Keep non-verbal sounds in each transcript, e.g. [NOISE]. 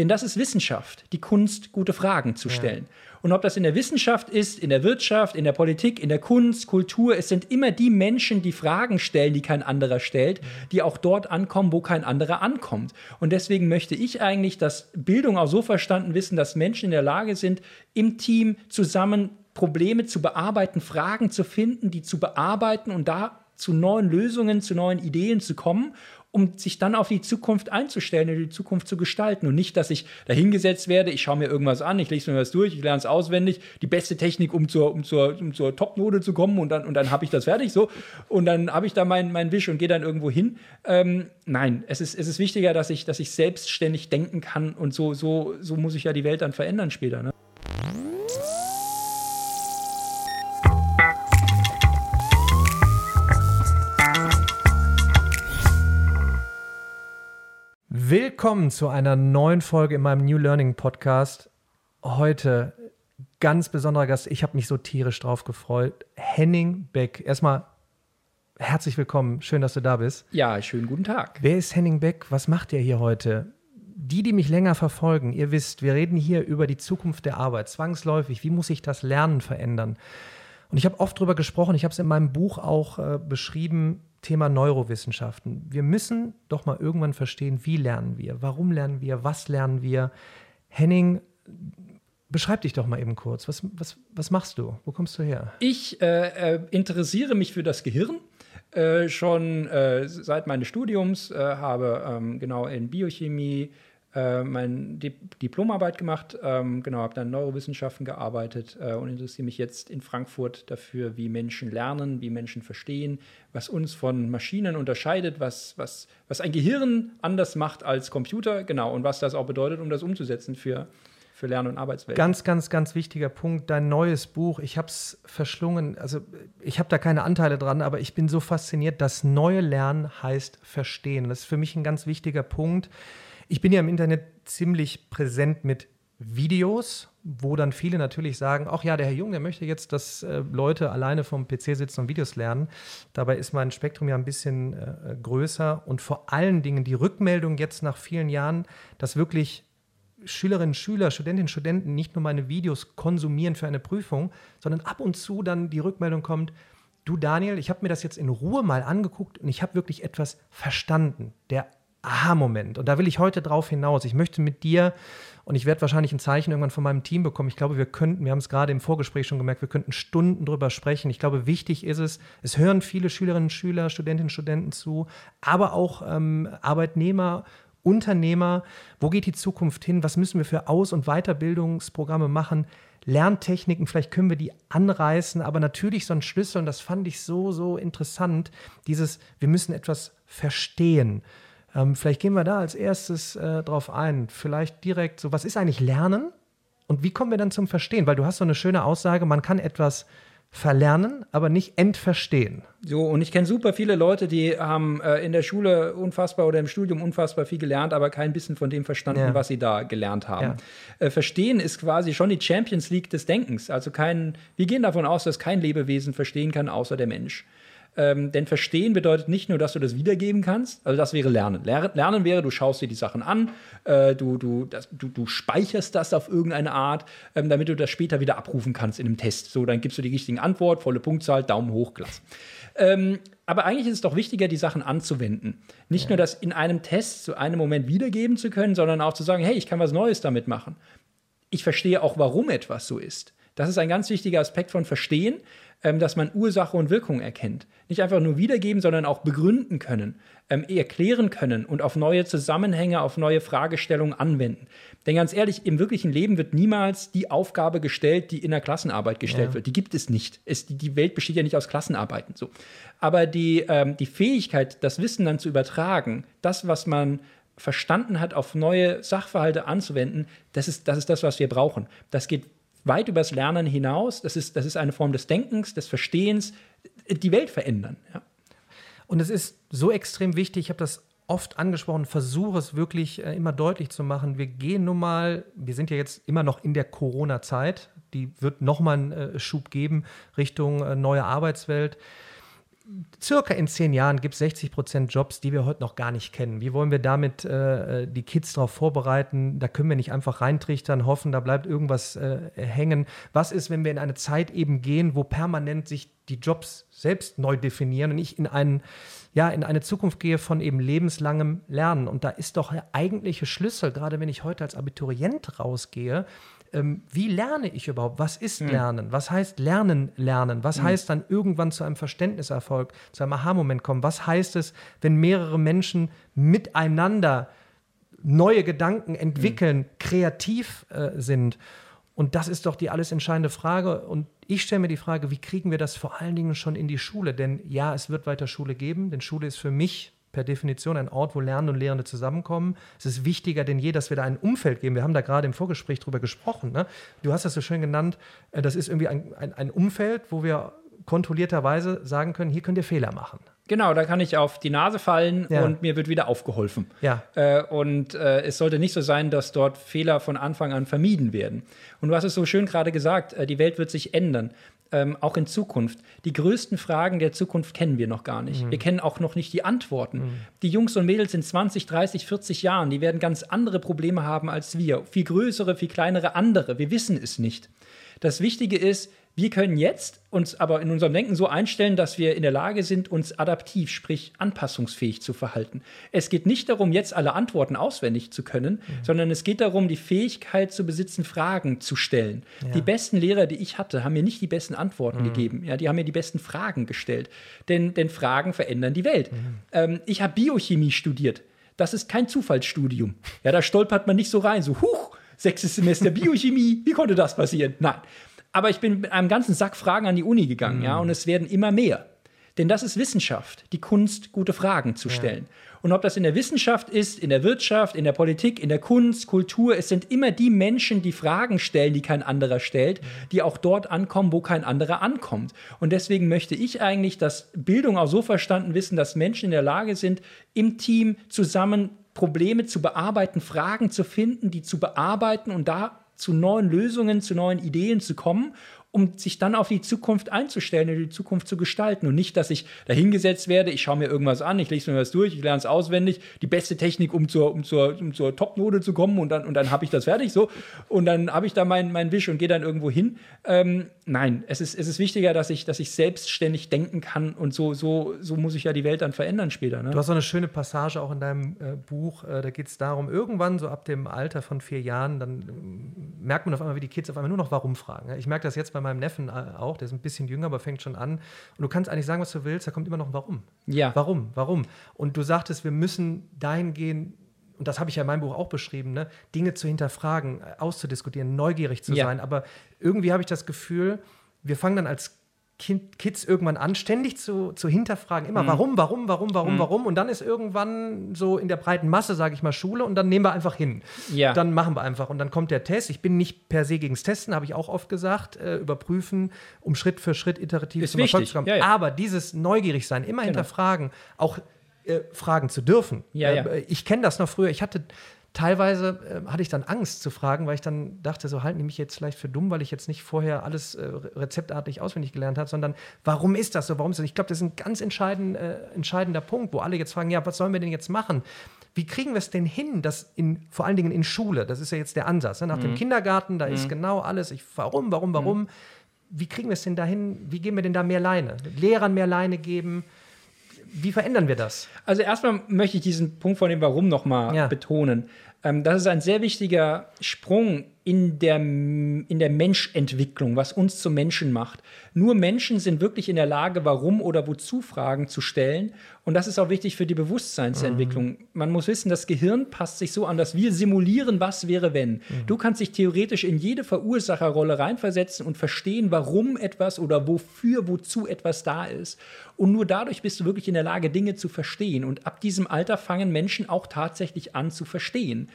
Denn das ist Wissenschaft, die Kunst, gute Fragen zu stellen. Ja. Und ob das in der Wissenschaft ist, in der Wirtschaft, in der Politik, in der Kunst, Kultur, es sind immer die Menschen, die Fragen stellen, die kein anderer stellt, die auch dort ankommen, wo kein anderer ankommt. Und deswegen möchte ich eigentlich, dass Bildung auch so verstanden wissen, dass Menschen in der Lage sind, im Team zusammen Probleme zu bearbeiten, Fragen zu finden, die zu bearbeiten und da zu neuen Lösungen, zu neuen Ideen zu kommen um sich dann auf die Zukunft einzustellen und die Zukunft zu gestalten. Und nicht, dass ich dahingesetzt werde, ich schaue mir irgendwas an, ich lese mir was durch, ich lerne es auswendig, die beste Technik, um zur, um zur, um zur Top-Note zu kommen und dann, und dann habe ich das fertig so. Und dann habe ich da meinen mein Wisch und gehe dann irgendwo hin. Ähm, nein, es ist, es ist wichtiger, dass ich, dass ich selbstständig denken kann und so, so, so muss ich ja die Welt dann verändern später. Ne? Willkommen zu einer neuen Folge in meinem New Learning Podcast. Heute ganz besonderer Gast. Ich habe mich so tierisch drauf gefreut. Henning Beck. Erstmal herzlich willkommen. Schön, dass du da bist. Ja, schönen guten Tag. Wer ist Henning Beck? Was macht er hier heute? Die, die mich länger verfolgen, ihr wisst, wir reden hier über die Zukunft der Arbeit. Zwangsläufig. Wie muss sich das Lernen verändern? Und ich habe oft darüber gesprochen, ich habe es in meinem Buch auch äh, beschrieben, Thema Neurowissenschaften. Wir müssen doch mal irgendwann verstehen, wie lernen wir, warum lernen wir, was lernen wir. Henning, beschreib dich doch mal eben kurz. Was, was, was machst du? Wo kommst du her? Ich äh, äh, interessiere mich für das Gehirn. Äh, schon äh, seit meines Studiums äh, habe ähm, genau in Biochemie, äh, meine Diplomarbeit gemacht, ähm, genau, habe dann Neurowissenschaften gearbeitet äh, und interessiere mich jetzt in Frankfurt dafür, wie Menschen lernen, wie Menschen verstehen, was uns von Maschinen unterscheidet, was, was, was ein Gehirn anders macht als Computer, genau, und was das auch bedeutet, um das umzusetzen für, für Lern- und Arbeitswelt. Ganz, ganz, ganz wichtiger Punkt. Dein neues Buch, ich habe es verschlungen. Also, ich habe da keine Anteile dran, aber ich bin so fasziniert. Das neue Lernen heißt Verstehen. Das ist für mich ein ganz wichtiger Punkt. Ich bin ja im Internet ziemlich präsent mit Videos, wo dann viele natürlich sagen, ach ja, der Herr Jung, der möchte jetzt, dass äh, Leute alleine vom PC sitzen und Videos lernen. Dabei ist mein Spektrum ja ein bisschen äh, größer und vor allen Dingen die Rückmeldung jetzt nach vielen Jahren, dass wirklich Schülerinnen, Schüler, Studentinnen, Studenten nicht nur meine Videos konsumieren für eine Prüfung, sondern ab und zu dann die Rückmeldung kommt, du Daniel, ich habe mir das jetzt in Ruhe mal angeguckt und ich habe wirklich etwas verstanden. Der Aha-Moment. Und da will ich heute drauf hinaus. Ich möchte mit dir, und ich werde wahrscheinlich ein Zeichen irgendwann von meinem Team bekommen. Ich glaube, wir könnten, wir haben es gerade im Vorgespräch schon gemerkt, wir könnten Stunden drüber sprechen. Ich glaube, wichtig ist es, es hören viele Schülerinnen und Schüler, Studentinnen und Studenten zu, aber auch ähm, Arbeitnehmer, Unternehmer. Wo geht die Zukunft hin? Was müssen wir für Aus- und Weiterbildungsprogramme machen? Lerntechniken, vielleicht können wir die anreißen, aber natürlich so ein Schlüssel, und das fand ich so, so interessant, dieses, wir müssen etwas verstehen. Ähm, vielleicht gehen wir da als erstes äh, drauf ein. Vielleicht direkt so, was ist eigentlich Lernen und wie kommen wir dann zum Verstehen? Weil du hast so eine schöne Aussage, man kann etwas verlernen, aber nicht entverstehen. So, und ich kenne super viele Leute, die haben äh, in der Schule unfassbar oder im Studium unfassbar viel gelernt, aber kein bisschen von dem verstanden, ja. was sie da gelernt haben. Ja. Äh, verstehen ist quasi schon die Champions League des Denkens. Also kein, wir gehen davon aus, dass kein Lebewesen verstehen kann, außer der Mensch. Ähm, denn verstehen bedeutet nicht nur, dass du das wiedergeben kannst, also das wäre Lernen. Ler Lernen wäre, du schaust dir die Sachen an, äh, du, du, das, du, du, speicherst das auf irgendeine Art, ähm, damit du das später wieder abrufen kannst in einem Test. So, dann gibst du die richtige Antwort, volle Punktzahl, Daumen hoch, Glas. Ähm, aber eigentlich ist es doch wichtiger, die Sachen anzuwenden. Nicht ja. nur das in einem Test zu einem Moment wiedergeben zu können, sondern auch zu sagen, hey, ich kann was Neues damit machen. Ich verstehe auch, warum etwas so ist. Das ist ein ganz wichtiger Aspekt von Verstehen, ähm, dass man Ursache und Wirkung erkennt. Nicht einfach nur wiedergeben, sondern auch begründen können, ähm, erklären können und auf neue Zusammenhänge, auf neue Fragestellungen anwenden. Denn ganz ehrlich, im wirklichen Leben wird niemals die Aufgabe gestellt, die in der Klassenarbeit gestellt ja. wird. Die gibt es nicht. Es, die, die, Welt besteht ja nicht aus Klassenarbeiten. So. Aber die, ähm, die Fähigkeit, das Wissen dann zu übertragen, das, was man verstanden hat, auf neue Sachverhalte anzuwenden, das ist, das ist das, was wir brauchen. Das geht weit übers Lernen hinaus. Das ist, das ist eine Form des Denkens, des Verstehens, die Welt verändern. Ja. Und es ist so extrem wichtig, ich habe das oft angesprochen, versuche es wirklich äh, immer deutlich zu machen. Wir gehen nun mal, wir sind ja jetzt immer noch in der Corona-Zeit, die wird nochmal einen äh, Schub geben Richtung äh, neue Arbeitswelt. Circa in zehn Jahren gibt es 60 Prozent Jobs, die wir heute noch gar nicht kennen. Wie wollen wir damit äh, die Kids darauf vorbereiten? Da können wir nicht einfach reintrichtern, hoffen, da bleibt irgendwas äh, hängen. Was ist, wenn wir in eine Zeit eben gehen, wo permanent sich die Jobs selbst neu definieren und ich in einen ja, in eine Zukunft gehe von eben lebenslangem Lernen. Und da ist doch der eigentliche Schlüssel, gerade wenn ich heute als Abiturient rausgehe, ähm, wie lerne ich überhaupt? Was ist hm. Lernen? Was heißt Lernen, Lernen? Was mhm. heißt dann irgendwann zu einem Verständniserfolg, zu einem Aha-Moment kommen? Was heißt es, wenn mehrere Menschen miteinander neue Gedanken entwickeln, mhm. kreativ äh, sind? Und das ist doch die alles entscheidende Frage. Und ich stelle mir die Frage, wie kriegen wir das vor allen Dingen schon in die Schule? Denn ja, es wird weiter Schule geben, denn Schule ist für mich per Definition ein Ort, wo Lernende und Lehrende zusammenkommen. Es ist wichtiger denn je, dass wir da ein Umfeld geben. Wir haben da gerade im Vorgespräch drüber gesprochen. Ne? Du hast das so schön genannt. Äh, das ist irgendwie ein, ein, ein Umfeld, wo wir kontrollierterweise sagen können, hier könnt ihr Fehler machen. Genau, da kann ich auf die Nase fallen ja. und mir wird wieder aufgeholfen. Ja. Äh, und äh, es sollte nicht so sein, dass dort Fehler von Anfang an vermieden werden. Und du hast es so schön gerade gesagt, äh, die Welt wird sich ändern ähm, auch in Zukunft. Die größten Fragen der Zukunft kennen wir noch gar nicht. Mhm. Wir kennen auch noch nicht die Antworten. Mhm. Die Jungs und Mädels in 20, 30, 40 Jahren, die werden ganz andere Probleme haben als wir. Viel größere, viel kleinere andere. Wir wissen es nicht. Das Wichtige ist, wir können jetzt uns aber in unserem Denken so einstellen, dass wir in der Lage sind, uns adaptiv, sprich anpassungsfähig zu verhalten. Es geht nicht darum, jetzt alle Antworten auswendig zu können, mhm. sondern es geht darum, die Fähigkeit zu besitzen, Fragen zu stellen. Ja. Die besten Lehrer, die ich hatte, haben mir nicht die besten Antworten mhm. gegeben. Ja, die haben mir die besten Fragen gestellt. Denn, denn Fragen verändern die Welt. Mhm. Ähm, ich habe Biochemie studiert. Das ist kein Zufallsstudium. Ja, da stolpert man nicht so rein, so, huch, sechstes Semester Biochemie, wie konnte das passieren? Nein. Aber ich bin mit einem ganzen Sack Fragen an die Uni gegangen, mhm. ja, und es werden immer mehr. Denn das ist Wissenschaft, die Kunst, gute Fragen zu stellen. Ja. Und ob das in der Wissenschaft ist, in der Wirtschaft, in der Politik, in der Kunst, Kultur, es sind immer die Menschen, die Fragen stellen, die kein anderer stellt, die auch dort ankommen, wo kein anderer ankommt. Und deswegen möchte ich eigentlich, dass Bildung auch so verstanden wissen, dass Menschen in der Lage sind, im Team zusammen Probleme zu bearbeiten, Fragen zu finden, die zu bearbeiten und da zu neuen Lösungen, zu neuen Ideen zu kommen um sich dann auf die Zukunft einzustellen und die Zukunft zu gestalten. Und nicht, dass ich dahingesetzt werde, ich schaue mir irgendwas an, ich lese mir was durch, ich lerne es auswendig, die beste Technik, um zur, um zur, um zur Top-Note zu kommen und dann, und dann habe ich das fertig so. Und dann habe ich da meinen mein Wisch und gehe dann irgendwo hin. Ähm, nein, es ist, es ist wichtiger, dass ich, dass ich selbstständig denken kann und so, so, so muss ich ja die Welt dann verändern später. Ne? Du hast so eine schöne Passage auch in deinem äh, Buch, äh, da geht es darum, irgendwann so ab dem Alter von vier Jahren, dann äh, merkt man auf einmal, wie die Kids auf einmal nur noch warum fragen. Ich merke das jetzt bei bei meinem Neffen äh, auch, der ist ein bisschen jünger, aber fängt schon an. Und du kannst eigentlich sagen, was du willst, da kommt immer noch ein Warum. Ja. Warum? Warum? Und du sagtest, wir müssen dahin gehen, und das habe ich ja in meinem Buch auch beschrieben, ne, Dinge zu hinterfragen, äh, auszudiskutieren, neugierig zu ja. sein. Aber irgendwie habe ich das Gefühl, wir fangen dann als kind, Kids irgendwann an, ständig zu, zu hinterfragen, immer mhm. warum, warum, warum, warum, mhm. warum. Und dann ist irgendwann so in der breiten Masse, sage ich mal, Schule und dann nehmen wir einfach hin. Ja. Dann machen wir einfach. Und dann kommt der Test. Ich bin nicht per se gegens Testen, habe ich auch oft gesagt, äh, überprüfen, um Schritt für Schritt iterativ ist zum Erfolg zu kommen. Ja, ja. Aber dieses Neugierigsein, immer genau. hinterfragen, auch äh, fragen zu dürfen. Ja, äh, ich kenne das noch früher. Ich hatte teilweise äh, hatte ich dann Angst zu fragen, weil ich dann dachte, so halten die mich jetzt vielleicht für dumm, weil ich jetzt nicht vorher alles äh, rezeptartig auswendig gelernt habe, sondern warum ist das so? Warum ist das? Ich glaube, das ist ein ganz entscheidend, äh, entscheidender Punkt, wo alle jetzt fragen, ja, was sollen wir denn jetzt machen? Wie kriegen wir es denn hin, dass in, vor allen Dingen in Schule, das ist ja jetzt der Ansatz, ne? nach mhm. dem Kindergarten, da mhm. ist genau alles, ich, warum, warum, warum? Mhm. Wie kriegen wir es denn dahin? Wie geben wir denn da mehr Leine? Lehrern mehr Leine geben? Wie verändern wir das? Also erstmal möchte ich diesen Punkt von dem Warum nochmal ja. betonen. Ähm, das ist ein sehr wichtiger Sprung in der, in der Menschentwicklung, was uns zu Menschen macht. Nur Menschen sind wirklich in der Lage, warum oder wozu Fragen zu stellen. Und das ist auch wichtig für die Bewusstseinsentwicklung. Mhm. Man muss wissen, das Gehirn passt sich so an, dass wir simulieren, was wäre, wenn. Mhm. Du kannst dich theoretisch in jede Verursacherrolle reinversetzen und verstehen, warum etwas oder wofür, wozu etwas da ist. Und nur dadurch bist du wirklich in der Lage, Dinge zu verstehen. Und ab diesem Alter fangen Menschen auch tatsächlich an zu verstehen.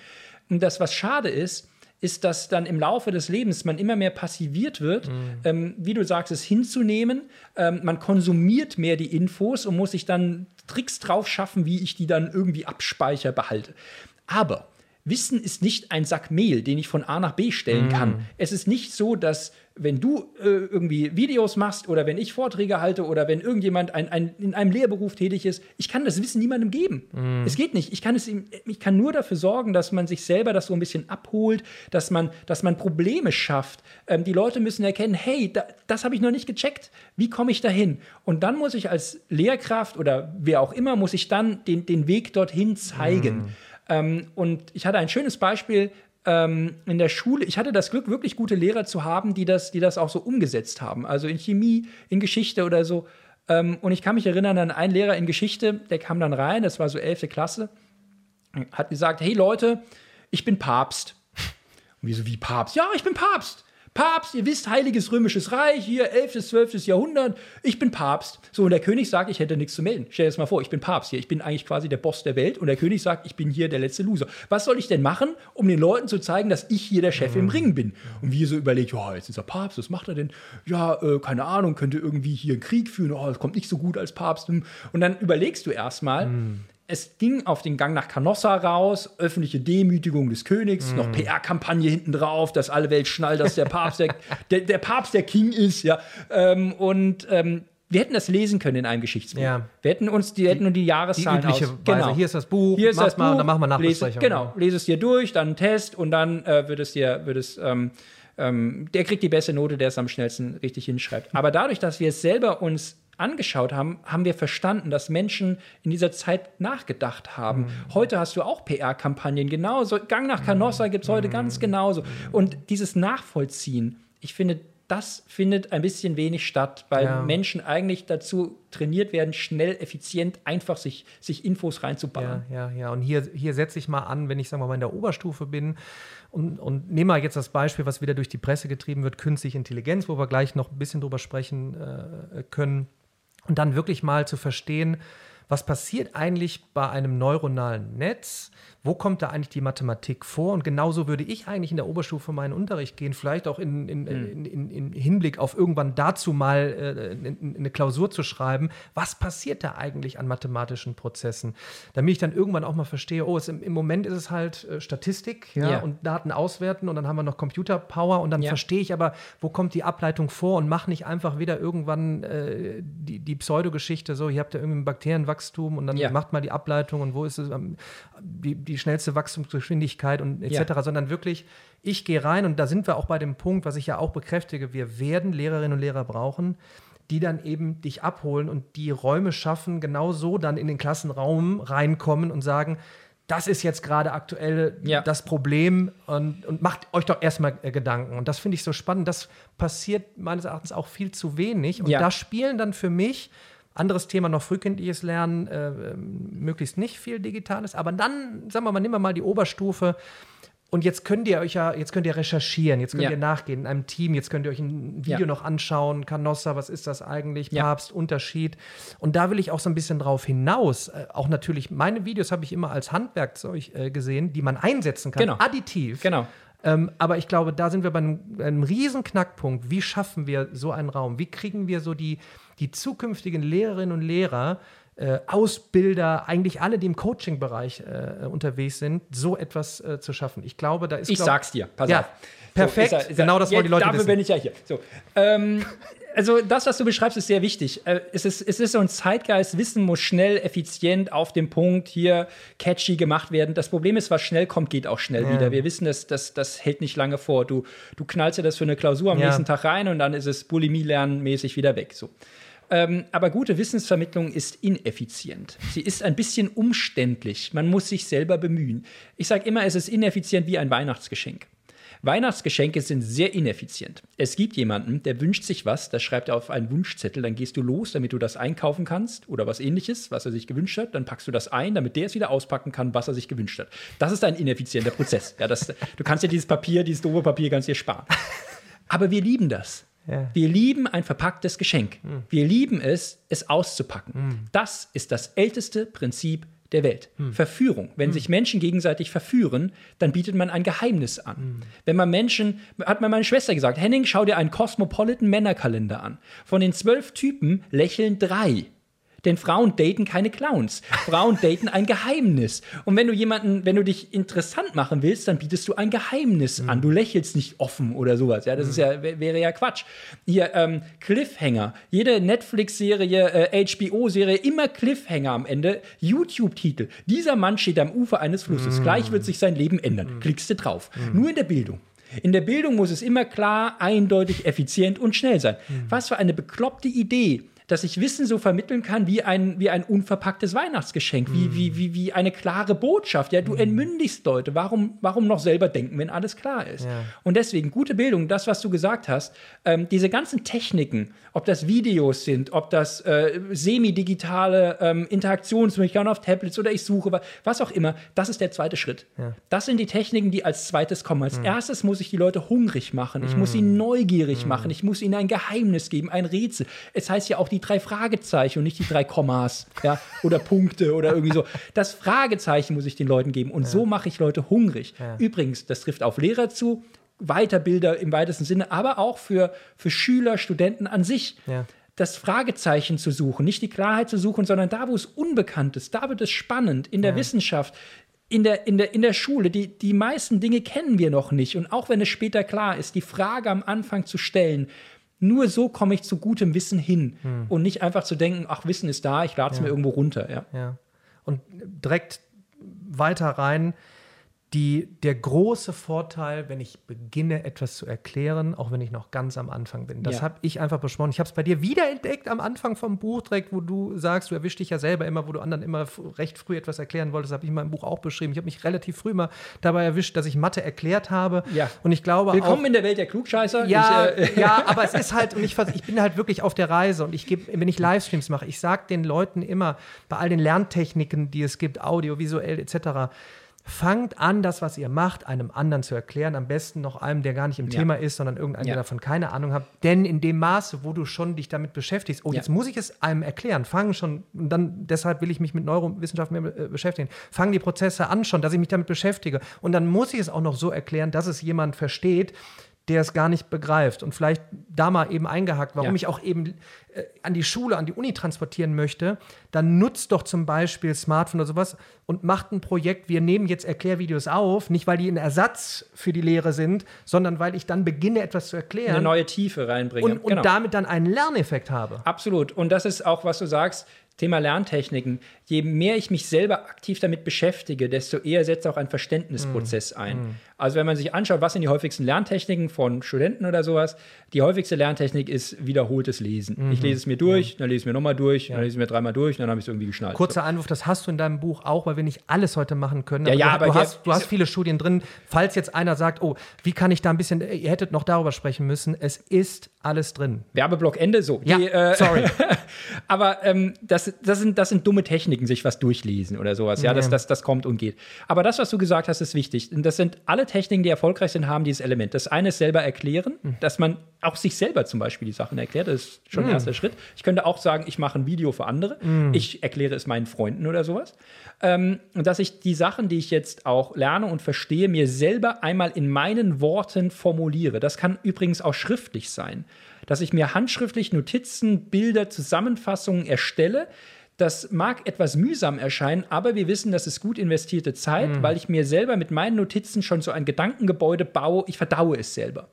Und das, was schade ist, ist, dass dann im Laufe des Lebens man immer mehr passiviert wird, mhm. ähm, wie du sagst, es hinzunehmen. Ähm, man konsumiert mehr die Infos und muss sich dann Tricks drauf schaffen, wie ich die dann irgendwie abspeicher behalte. Aber Wissen ist nicht ein Sack Mehl, den ich von A nach B stellen mm. kann. Es ist nicht so, dass wenn du äh, irgendwie Videos machst oder wenn ich Vorträge halte oder wenn irgendjemand ein, ein, in einem Lehrberuf tätig ist, ich kann das Wissen niemandem geben. Mm. Es geht nicht. Ich kann, es, ich kann nur dafür sorgen, dass man sich selber das so ein bisschen abholt, dass man, dass man Probleme schafft. Ähm, die Leute müssen erkennen, hey, da, das habe ich noch nicht gecheckt. Wie komme ich dahin? Und dann muss ich als Lehrkraft oder wer auch immer, muss ich dann den, den Weg dorthin zeigen. Mm. Ähm, und ich hatte ein schönes Beispiel ähm, in der Schule, ich hatte das Glück, wirklich gute Lehrer zu haben, die das, die das auch so umgesetzt haben. Also in Chemie, in Geschichte oder so. Ähm, und ich kann mich erinnern an einen Lehrer in Geschichte, der kam dann rein, das war so 11. Klasse, hat gesagt: Hey Leute, ich bin Papst. Und wir so, wie Papst? Ja, ich bin Papst. Papst, ihr wisst, Heiliges Römisches Reich, hier 11., 12. Jahrhundert, ich bin Papst. So, und der König sagt, ich hätte nichts zu melden. Stell dir das mal vor, ich bin Papst hier, ich bin eigentlich quasi der Boss der Welt und der König sagt, ich bin hier der letzte Loser. Was soll ich denn machen, um den Leuten zu zeigen, dass ich hier der Chef mhm. im Ring bin? Und wir so überlegt, ja, jetzt ist er Papst, was macht er denn? Ja, äh, keine Ahnung, könnte irgendwie hier einen Krieg führen, oh, das kommt nicht so gut als Papst. Und dann überlegst du erstmal, mhm es ging auf den Gang nach Canossa raus, öffentliche Demütigung des Königs, mm. noch PR-Kampagne hinten drauf, dass alle Welt schnallt, dass der Papst der, [LAUGHS] der, der, Papst der King ist, ja. Ähm, und ähm, wir hätten das lesen können in einem Geschichtsbuch. Ja. Wir hätten uns, die, die hätten nur die Jahreszahlen die übliche aus. Genau. Hier ist das Buch, hier ist das mal, Buch, dann machen wir Nachbesprechung. Lese, genau, lese es dir durch, dann einen Test und dann äh, wird es dir, wird es, ähm, ähm, der kriegt die beste Note, der es am schnellsten richtig hinschreibt. Aber dadurch, dass wir es selber uns angeschaut haben, haben wir verstanden, dass Menschen in dieser Zeit nachgedacht haben. Mhm. Heute hast du auch PR-Kampagnen, genauso. Gang nach Canossa gibt es heute mhm. ganz genauso. Und dieses Nachvollziehen, ich finde, das findet ein bisschen wenig statt, weil ja. Menschen eigentlich dazu trainiert werden, schnell, effizient, einfach sich, sich Infos reinzuballern. Ja, ja, ja. Und hier, hier setze ich mal an, wenn ich, sagen wir mal, in der Oberstufe bin und, und nehme mal jetzt das Beispiel, was wieder durch die Presse getrieben wird, künstliche Intelligenz, wo wir gleich noch ein bisschen drüber sprechen äh, können und dann wirklich mal zu verstehen, was passiert eigentlich bei einem neuronalen Netz, wo kommt da eigentlich die Mathematik vor? Und genauso würde ich eigentlich in der Oberstufe meinen Unterricht gehen, vielleicht auch in, in, mhm. in, in Hinblick auf irgendwann dazu mal äh, eine Klausur zu schreiben. Was passiert da eigentlich an mathematischen Prozessen? Damit ich dann irgendwann auch mal verstehe, oh, es, im, im, Moment ist es halt äh, Statistik ja, ja. und Daten auswerten und dann haben wir noch Computerpower und dann ja. verstehe ich aber, wo kommt die Ableitung vor und mache nicht einfach wieder irgendwann äh, die, die Pseudogeschichte, so, hier habt ihr irgendwie ein Bakterienwachstum und dann macht mal die Ableitung und wo ist es, ähm, die, die die schnellste Wachstumsgeschwindigkeit und etc., ja. sondern wirklich, ich gehe rein und da sind wir auch bei dem Punkt, was ich ja auch bekräftige, wir werden Lehrerinnen und Lehrer brauchen, die dann eben dich abholen und die Räume schaffen, genau so dann in den Klassenraum reinkommen und sagen, das ist jetzt gerade aktuell ja. das Problem und, und, macht euch doch erstmal äh, Gedanken. Und das finde ich so spannend. Das passiert meines Erachtens auch viel zu wenig. Und ja. da spielen dann für mich anderes Thema noch frühkindliches Lernen, äh, möglichst nicht viel Digitales. Aber dann, sagen wir mal, nehmen wir mal die Oberstufe. Und jetzt könnt ihr euch ja, jetzt könnt ihr recherchieren, jetzt könnt ja. ihr nachgehen in einem Team, jetzt könnt ihr euch ein Video ja. noch anschauen, Canossa, was ist das eigentlich, Papst, ja. Unterschied. Und da will ich auch so ein bisschen drauf hinaus. Äh, auch natürlich, meine Videos habe ich immer als Handwerkzeug äh, gesehen, die man einsetzen kann, genau. additiv. Genau. Ähm, aber ich glaube, da sind wir bei einem, einem riesen Knackpunkt. Wie schaffen wir so einen Raum? Wie kriegen wir so die, die zukünftigen Lehrerinnen und Lehrer, äh, Ausbilder, eigentlich alle, die im Coaching-Bereich äh, unterwegs sind, so etwas äh, zu schaffen. Ich glaube, da ist. Ich glaub, sag's dir, pass ja, auf. Perfekt, so, ist er, ist genau das wollen die Leute dafür wissen. bin ich ja hier. So, ähm, [LAUGHS] also das, was du beschreibst, ist sehr wichtig. Äh, es, ist, es ist so ein Zeitgeist, Wissen muss schnell, effizient, auf dem Punkt hier catchy gemacht werden. Das Problem ist, was schnell kommt, geht auch schnell ja. wieder. Wir wissen, das, das, das hält nicht lange vor. Du, du knallst dir das für eine Klausur am ja. nächsten Tag rein und dann ist es Bulimie-Lernen mäßig wieder weg. So. Ähm, aber gute Wissensvermittlung ist ineffizient. Sie ist ein bisschen umständlich. Man muss sich selber bemühen. Ich sage immer, es ist ineffizient wie ein Weihnachtsgeschenk. Weihnachtsgeschenke sind sehr ineffizient. Es gibt jemanden, der wünscht sich was, das schreibt er auf einen Wunschzettel, dann gehst du los, damit du das einkaufen kannst oder was ähnliches, was er sich gewünscht hat, dann packst du das ein, damit der es wieder auspacken kann, was er sich gewünscht hat. Das ist ein ineffizienter Prozess. Ja, das, du kannst dir dieses Papier, dieses doofe Papier, ganz dir sparen. Aber wir lieben das. Ja. Wir lieben ein verpacktes Geschenk. Mhm. Wir lieben es, es auszupacken. Mhm. Das ist das älteste Prinzip der Welt. Mhm. Verführung. Wenn sich Menschen gegenseitig verführen, dann bietet man ein Geheimnis an. Wenn man Menschen, hat mir meine Schwester gesagt, Henning, schau dir einen Cosmopolitan Männerkalender an. Von den zwölf Typen lächeln drei. Denn Frauen daten keine Clowns. Frauen daten ein Geheimnis. Und wenn du jemanden, wenn du dich interessant machen willst, dann bietest du ein Geheimnis mhm. an. Du lächelst nicht offen oder sowas. Ja, das mhm. ist ja, wäre ja Quatsch. Hier, ähm, Cliffhanger. Jede Netflix-Serie, äh, HBO-Serie, immer Cliffhanger am Ende. YouTube-Titel. Dieser Mann steht am Ufer eines Flusses. Mhm. Gleich wird sich sein Leben ändern. Mhm. Klickst du drauf. Mhm. Nur in der Bildung. In der Bildung muss es immer klar, eindeutig, effizient und schnell sein. Mhm. Was für eine bekloppte Idee dass ich Wissen so vermitteln kann wie ein, wie ein unverpacktes Weihnachtsgeschenk, wie, mm. wie, wie, wie eine klare Botschaft. Ja, du mm. entmündigst Leute. Warum, warum noch selber denken, wenn alles klar ist? Ja. Und deswegen gute Bildung, das, was du gesagt hast, ähm, diese ganzen Techniken, ob das Videos sind, ob das äh, semi-digitale ähm, Interaktionsmöglichkeiten auf Tablets oder ich suche, was auch immer, das ist der zweite Schritt. Ja. Das sind die Techniken, die als zweites kommen. Als mm. erstes muss ich die Leute hungrig machen. Ich muss sie mm. neugierig mm. machen. Ich muss ihnen ein Geheimnis geben, ein Rätsel. Es heißt ja auch, die drei Fragezeichen und nicht die drei Kommas ja, oder Punkte oder irgendwie so. Das Fragezeichen muss ich den Leuten geben und ja. so mache ich Leute hungrig. Ja. Übrigens, das trifft auf Lehrer zu, Weiterbilder im weitesten Sinne, aber auch für, für Schüler, Studenten an sich. Ja das Fragezeichen zu suchen, nicht die Klarheit zu suchen, sondern da, wo es unbekannt ist, da wird es spannend. In der ja. Wissenschaft, in der, in der, in der Schule, die, die meisten Dinge kennen wir noch nicht. Und auch wenn es später klar ist, die Frage am Anfang zu stellen, nur so komme ich zu gutem Wissen hin hm. und nicht einfach zu denken, ach, Wissen ist da, ich lade es ja. mir irgendwo runter. Ja. ja. Und direkt weiter rein die, der große Vorteil, wenn ich beginne, etwas zu erklären, auch wenn ich noch ganz am Anfang bin. Das ja. habe ich einfach besprochen. Ich habe es bei dir wiederentdeckt am Anfang vom Buch, direkt, wo du sagst, du erwischst dich ja selber immer, wo du anderen immer recht früh etwas erklären wolltest. Das habe ich in meinem Buch auch beschrieben. Ich habe mich relativ früh mal dabei erwischt, dass ich Mathe erklärt habe. Ja. Und ich glaube Willkommen auch, in der Welt der Klugscheißer. Ja, ich, äh, [LAUGHS] ja aber es ist halt, und ich, ich bin halt wirklich auf der Reise und ich gebe, wenn ich Livestreams mache, ich sage den Leuten immer, bei all den Lerntechniken, die es gibt, audiovisuell etc., Fangt an, das, was ihr macht, einem anderen zu erklären. Am besten noch einem, der gar nicht im ja. Thema ist, sondern irgendeinem, der davon keine Ahnung hat. Denn in dem Maße, wo du schon dich damit beschäftigst, oh, jetzt muss ich es einem erklären, fangen schon, und dann deshalb will ich mich mit Neurowissenschaft mehr äh, beschäftigen. Fangen die Prozesse an schon, dass ich mich damit beschäftige. Und dann muss ich es auch noch so erklären, dass es jemand versteht, der es gar nicht begreift und vielleicht da mal eben eingehakt, warum ja. ich auch eben äh, an die Schule, an die Uni transportieren möchte, dann nutzt doch zum Beispiel Smartphone oder sowas und macht ein Projekt. Wir nehmen jetzt Erklärvideos auf, nicht weil die ein Ersatz für die Lehre sind, sondern weil ich dann beginne, etwas zu erklären. Eine neue Tiefe reinbringe. Und, und genau. damit dann einen Lerneffekt habe. Absolut. Und das ist auch, was du sagst, Thema Lerntechniken, je mehr ich mich selber aktiv damit beschäftige, desto eher setzt auch ein Verständnisprozess mm. ein. Mm. Also wenn man sich anschaut, was sind die häufigsten Lerntechniken von Studenten oder sowas, die häufigste Lerntechnik ist wiederholtes Lesen. Mm. Ich lese es mir durch, ja. dann lese ich es mir nochmal durch, ja. dann lese ich es mir dreimal durch, dann habe ich es irgendwie geschnallt. Kurzer Einwurf, das hast du in deinem Buch auch, weil wir nicht alles heute machen können. Ja, ja, aber du, hast, du hast viele Studien drin. Falls jetzt einer sagt, oh, wie kann ich da ein bisschen, ihr hättet noch darüber sprechen müssen, es ist alles drin. Werbeblock Ende, so. Ja, die, äh, sorry. [LAUGHS] aber ähm, das, das, sind, das sind dumme Techniken, sich was durchlesen oder sowas. Ja, ja. Das, das, das kommt und geht. Aber das, was du gesagt hast, ist wichtig. Und das sind alle Techniken, die erfolgreich sind, haben dieses Element. Das eine ist selber erklären, mhm. dass man auch sich selber zum Beispiel die Sachen erklärt. Das ist schon mhm. ein erster Schritt. Ich könnte auch sagen, ich mache ein Video für andere. Mhm. Ich erkläre es meinen Freunden oder sowas. Ähm, und dass ich die Sachen, die ich jetzt auch lerne und verstehe, mir selber einmal in meinen Worten formuliere. Das kann übrigens auch schriftlich sein dass ich mir handschriftlich Notizen, Bilder, Zusammenfassungen erstelle. Das mag etwas mühsam erscheinen, aber wir wissen, das ist gut investierte Zeit, mhm. weil ich mir selber mit meinen Notizen schon so ein Gedankengebäude baue. Ich verdaue es selber.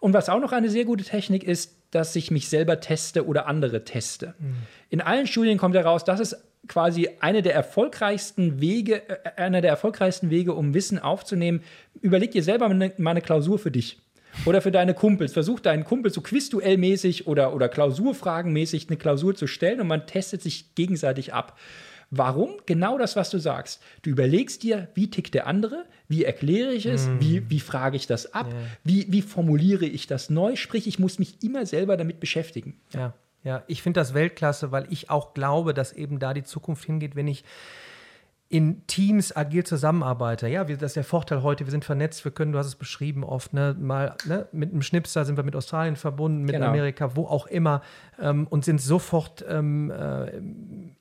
Und was auch noch eine sehr gute Technik ist, dass ich mich selber teste oder andere teste. Mhm. In allen Studien kommt heraus, das ist quasi eine der erfolgreichsten Wege, äh, einer der erfolgreichsten Wege, um Wissen aufzunehmen. Überleg dir selber mal eine Klausur für dich. Oder für deine Kumpels. Versuch deinen Kumpel so quizduellmäßig oder, oder Klausurfragenmäßig eine Klausur zu stellen und man testet sich gegenseitig ab. Warum? Genau das, was du sagst. Du überlegst dir, wie tickt der andere, wie erkläre ich es, mm. wie, wie frage ich das ab, yeah. wie, wie formuliere ich das neu. Sprich, ich muss mich immer selber damit beschäftigen. Ja, ja. ich finde das Weltklasse, weil ich auch glaube, dass eben da die Zukunft hingeht, wenn ich in Teams agil zusammenarbeite. Ja, wir, das ist der Vorteil heute, wir sind vernetzt, wir können, du hast es beschrieben oft, ne, mal ne, mit einem Schnipser sind wir mit Australien verbunden, mit genau. Amerika, wo auch immer ähm, und sind sofort ähm, äh,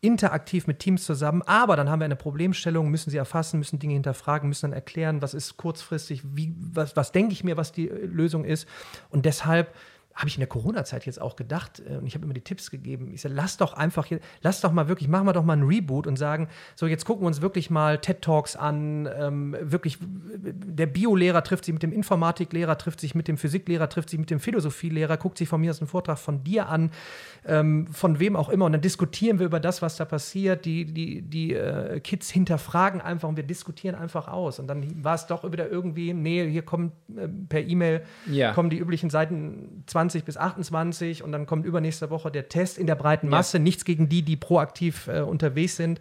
interaktiv mit Teams zusammen. Aber dann haben wir eine Problemstellung, müssen sie erfassen, müssen Dinge hinterfragen, müssen dann erklären, was ist kurzfristig, wie, was, was denke ich mir, was die Lösung ist. Und deshalb habe ich in der Corona-Zeit jetzt auch gedacht, äh, und ich habe immer die Tipps gegeben. Ich sage, lass doch einfach, hier, lass doch mal wirklich, machen wir doch mal ein Reboot und sagen, so jetzt gucken wir uns wirklich mal TED Talks an, ähm, wirklich, der Biolehrer trifft sich mit dem Informatiklehrer, trifft sich mit dem Physiklehrer, trifft sich mit dem Philosophielehrer, guckt sich von mir aus einen Vortrag von dir an, ähm, von wem auch immer, und dann diskutieren wir über das, was da passiert. Die, die, die äh, Kids hinterfragen einfach und wir diskutieren einfach aus. Und dann war es doch wieder irgendwie, nee, hier kommen äh, per E-Mail ja. kommen die üblichen Seiten 20 20 bis 28 und dann kommt übernächste Woche der Test in der breiten Masse. Ja. Nichts gegen die, die proaktiv äh, unterwegs sind.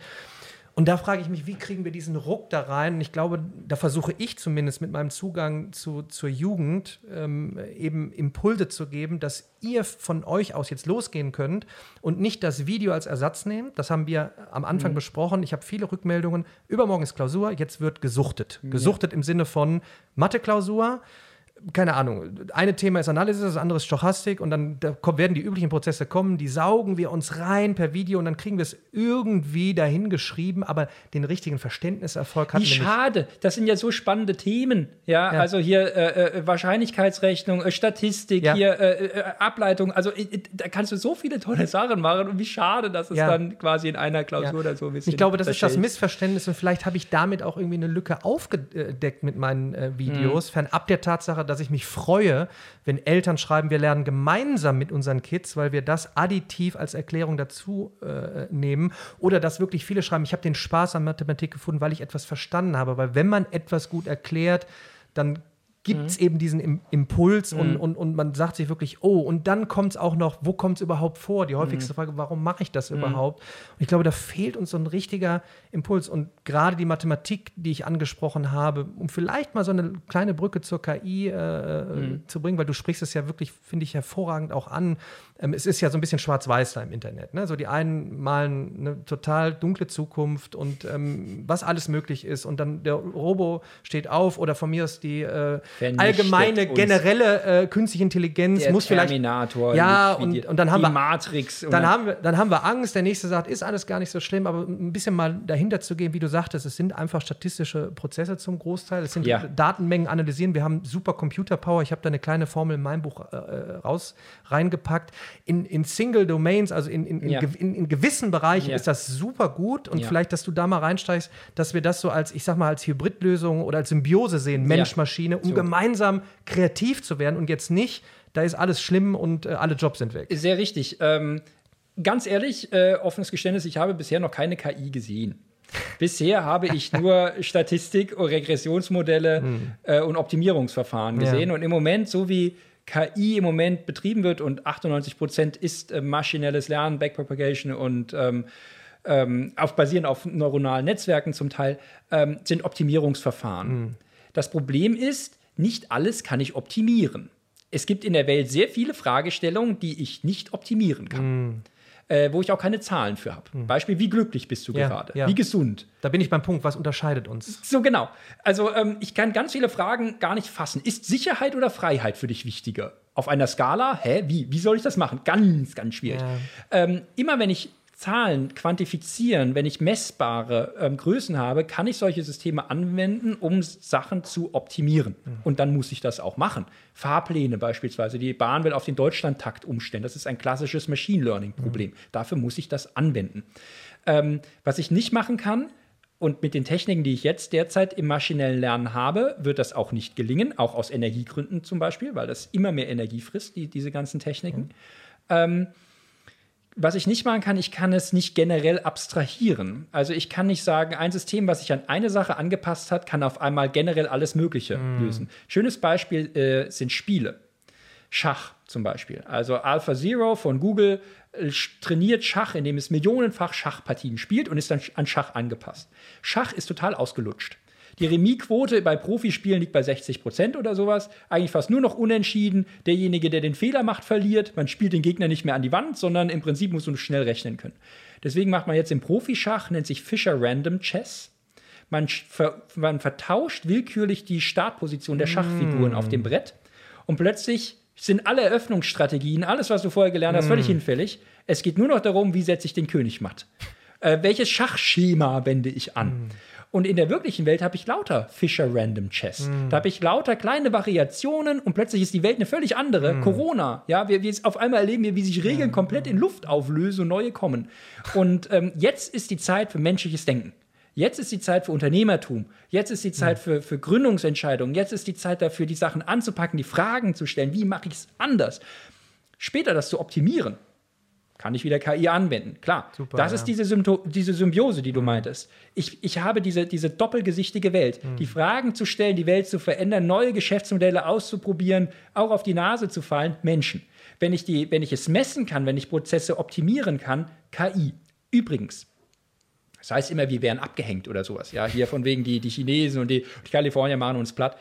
Und da frage ich mich, wie kriegen wir diesen Ruck da rein? ich glaube, da versuche ich zumindest mit meinem Zugang zu, zur Jugend ähm, eben Impulse zu geben, dass ihr von euch aus jetzt losgehen könnt und nicht das Video als Ersatz nehmt. Das haben wir am Anfang mhm. besprochen. Ich habe viele Rückmeldungen. Übermorgen ist Klausur, jetzt wird gesuchtet. Gesuchtet ja. im Sinne von Mathe-Klausur keine Ahnung, eine Thema ist Analysis, das andere ist Stochastik und dann da werden die üblichen Prozesse kommen, die saugen wir uns rein per Video und dann kriegen wir es irgendwie dahin geschrieben, aber den richtigen Verständniserfolg hatten Wie schade, nicht. das sind ja so spannende Themen, ja, ja. also hier äh, äh Wahrscheinlichkeitsrechnung, äh, Statistik, ja. hier äh, äh Ableitung, also da kannst du so viele tolle Sachen machen und wie schade, dass es ja. dann quasi in einer Klausur oder so ein bisschen Ich glaube, das verstellt. ist das Missverständnis und vielleicht habe ich damit auch irgendwie eine Lücke aufgedeckt mit meinen Videos, mhm. fernab der Tatsache, dass dass ich mich freue, wenn Eltern schreiben, wir lernen gemeinsam mit unseren Kids, weil wir das additiv als Erklärung dazu äh, nehmen. Oder dass wirklich viele schreiben, ich habe den Spaß an Mathematik gefunden, weil ich etwas verstanden habe. Weil wenn man etwas gut erklärt, dann gibt es mhm. eben diesen Impuls und, mhm. und, und man sagt sich wirklich, oh, und dann kommt es auch noch, wo kommt es überhaupt vor? Die häufigste mhm. Frage, warum mache ich das mhm. überhaupt? Und ich glaube, da fehlt uns so ein richtiger Impuls. Und gerade die Mathematik, die ich angesprochen habe, um vielleicht mal so eine kleine Brücke zur KI äh, mhm. zu bringen, weil du sprichst es ja wirklich, finde ich, hervorragend auch an. Ähm, es ist ja so ein bisschen schwarz-weiß da im Internet. Ne? So die einen malen eine total dunkle Zukunft und ähm, was alles möglich ist. Und dann der Robo steht auf oder von mir ist die äh, allgemeine, generelle äh, künstliche Intelligenz der muss Terminator, vielleicht. Ja, und, und dann haben wir Matrix. Dann haben, wir, dann haben wir Angst. Der nächste sagt, ist alles gar nicht so schlimm, aber ein bisschen mal dahinter zu gehen, wie du sagtest, es sind einfach statistische Prozesse zum Großteil. Es sind ja. Datenmengen analysieren. Wir haben super Computer-Power. Ich habe da eine kleine Formel in meinem Buch äh, äh raus reingepackt. In, in Single Domains, also in, in, ja. in, in gewissen Bereichen, ja. ist das super gut. Und vielleicht, dass du da mal reinsteigst, dass wir das so als, ich sag mal, als Hybridlösung oder als Symbiose sehen, Mensch-Maschine, um so gemeinsam kreativ zu werden und jetzt nicht, da ist alles schlimm und äh, alle Jobs sind weg. Sehr richtig. Ähm, ganz ehrlich, äh, offenes Geständnis, ich habe bisher noch keine KI gesehen. Bisher habe ich [LAUGHS] nur Statistik, Regressionsmodelle hm. äh, und Optimierungsverfahren gesehen. Ja. Und im Moment, so wie KI im Moment betrieben wird und 98 Prozent ist äh, maschinelles Lernen, Backpropagation und ähm, ähm, auf, basierend auf neuronalen Netzwerken zum Teil, ähm, sind Optimierungsverfahren. Hm. Das Problem ist, nicht alles kann ich optimieren. Es gibt in der Welt sehr viele Fragestellungen, die ich nicht optimieren kann. Mm. Äh, wo ich auch keine Zahlen für habe. Mm. Beispiel, wie glücklich bist du ja, gerade? Ja. Wie gesund? Da bin ich beim Punkt, was unterscheidet uns? So genau. Also ähm, ich kann ganz viele Fragen gar nicht fassen. Ist Sicherheit oder Freiheit für dich wichtiger? Auf einer Skala, hä, wie, wie soll ich das machen? Ganz, ganz schwierig. Ja. Ähm, immer wenn ich Zahlen quantifizieren, wenn ich messbare ähm, Größen habe, kann ich solche Systeme anwenden, um Sachen zu optimieren. Mhm. Und dann muss ich das auch machen. Fahrpläne beispielsweise. Die Bahn will auf den Deutschlandtakt umstellen. Das ist ein klassisches Machine Learning-Problem. Mhm. Dafür muss ich das anwenden. Ähm, was ich nicht machen kann, und mit den Techniken, die ich jetzt derzeit im maschinellen Lernen habe, wird das auch nicht gelingen, auch aus Energiegründen zum Beispiel, weil das immer mehr Energie frisst, die, diese ganzen Techniken. Mhm. Ähm, was ich nicht machen kann, ich kann es nicht generell abstrahieren. Also ich kann nicht sagen, ein System, was sich an eine Sache angepasst hat, kann auf einmal generell alles Mögliche mm. lösen. Schönes Beispiel äh, sind Spiele. Schach zum Beispiel. Also AlphaZero von Google äh, trainiert Schach, indem es millionenfach Schachpartien spielt und ist dann an Schach angepasst. Schach ist total ausgelutscht. Die Remisquote bei Profispielen liegt bei 60 Prozent oder sowas. Eigentlich fast nur noch unentschieden. Derjenige, der den Fehler macht, verliert. Man spielt den Gegner nicht mehr an die Wand, sondern im Prinzip muss man schnell rechnen können. Deswegen macht man jetzt im Profischach, nennt sich Fischer Random Chess. Man, ver man vertauscht willkürlich die Startposition der Schachfiguren mm. auf dem Brett und plötzlich sind alle Eröffnungsstrategien, alles, was du vorher gelernt hast, mm. völlig hinfällig. Es geht nur noch darum, wie setze ich den König matt. Äh, welches Schachschema wende ich an? Mm. Und in der wirklichen Welt habe ich lauter Fischer Random Chess. Mm. Da habe ich lauter kleine Variationen und plötzlich ist die Welt eine völlig andere. Mm. Corona, ja, wir, wir auf einmal erleben wir, wie sich Regeln mm. komplett in Luft auflösen und neue kommen. Und ähm, jetzt ist die Zeit für menschliches Denken. Jetzt ist die Zeit für Unternehmertum. Jetzt ist die Zeit für, für Gründungsentscheidungen. Jetzt ist die Zeit dafür, die Sachen anzupacken, die Fragen zu stellen. Wie mache ich es anders? Später das zu optimieren kann ich wieder KI anwenden. Klar, Super, das ja. ist diese, Sympto diese Symbiose, die du mhm. meintest. Ich, ich habe diese, diese doppelgesichtige Welt. Mhm. Die Fragen zu stellen, die Welt zu verändern, neue Geschäftsmodelle auszuprobieren, auch auf die Nase zu fallen, Menschen. Wenn ich, die, wenn ich es messen kann, wenn ich Prozesse optimieren kann, KI. Übrigens, das heißt immer, wir wären abgehängt oder sowas. Ja, hier von wegen die, die Chinesen und die, die Kalifornier machen uns platt.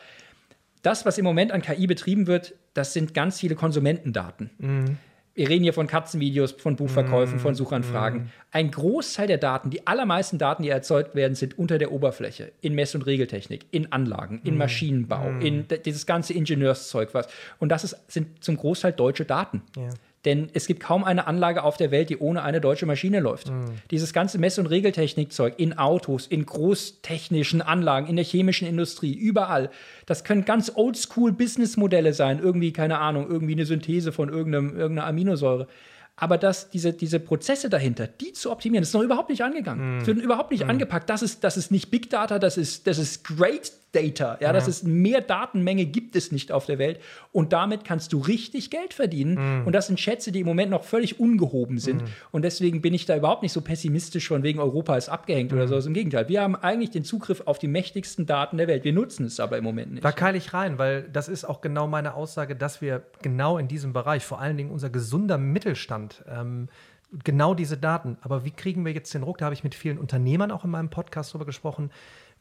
Das, was im Moment an KI betrieben wird, das sind ganz viele Konsumentendaten. Mhm wir reden hier von Katzenvideos, von Buchverkäufen, mm, von Suchanfragen. Mm. Ein Großteil der Daten, die allermeisten Daten, die erzeugt werden, sind unter der Oberfläche, in Mess- und Regeltechnik, in Anlagen, in mm. Maschinenbau, in dieses ganze Ingenieurszeug was. Und das ist, sind zum Großteil deutsche Daten. Ja. Denn es gibt kaum eine Anlage auf der Welt, die ohne eine deutsche Maschine läuft. Mhm. Dieses ganze Mess- und Regeltechnikzeug in Autos, in großtechnischen Anlagen, in der chemischen Industrie, überall. Das können ganz oldschool-Businessmodelle sein. Irgendwie, keine Ahnung, irgendwie eine Synthese von irgendeiner Aminosäure. Aber dass diese, diese Prozesse dahinter, die zu optimieren, ist noch überhaupt nicht angegangen. Es mm. wird überhaupt nicht mm. angepackt. Das ist, das ist nicht Big Data, das ist, das ist Great Data. Ja, ja. das ist mehr Datenmenge gibt es nicht auf der Welt. Und damit kannst du richtig Geld verdienen. Mm. Und das sind Schätze, die im Moment noch völlig ungehoben sind. Mm. Und deswegen bin ich da überhaupt nicht so pessimistisch von wegen Europa ist abgehängt oder so. Also Im Gegenteil, wir haben eigentlich den Zugriff auf die mächtigsten Daten der Welt. Wir nutzen es aber im Moment nicht. Da keile ich rein, weil das ist auch genau meine Aussage, dass wir genau in diesem Bereich, vor allen Dingen unser gesunder Mittelstand, ähm, genau diese Daten. Aber wie kriegen wir jetzt den Ruck? Da habe ich mit vielen Unternehmern auch in meinem Podcast drüber gesprochen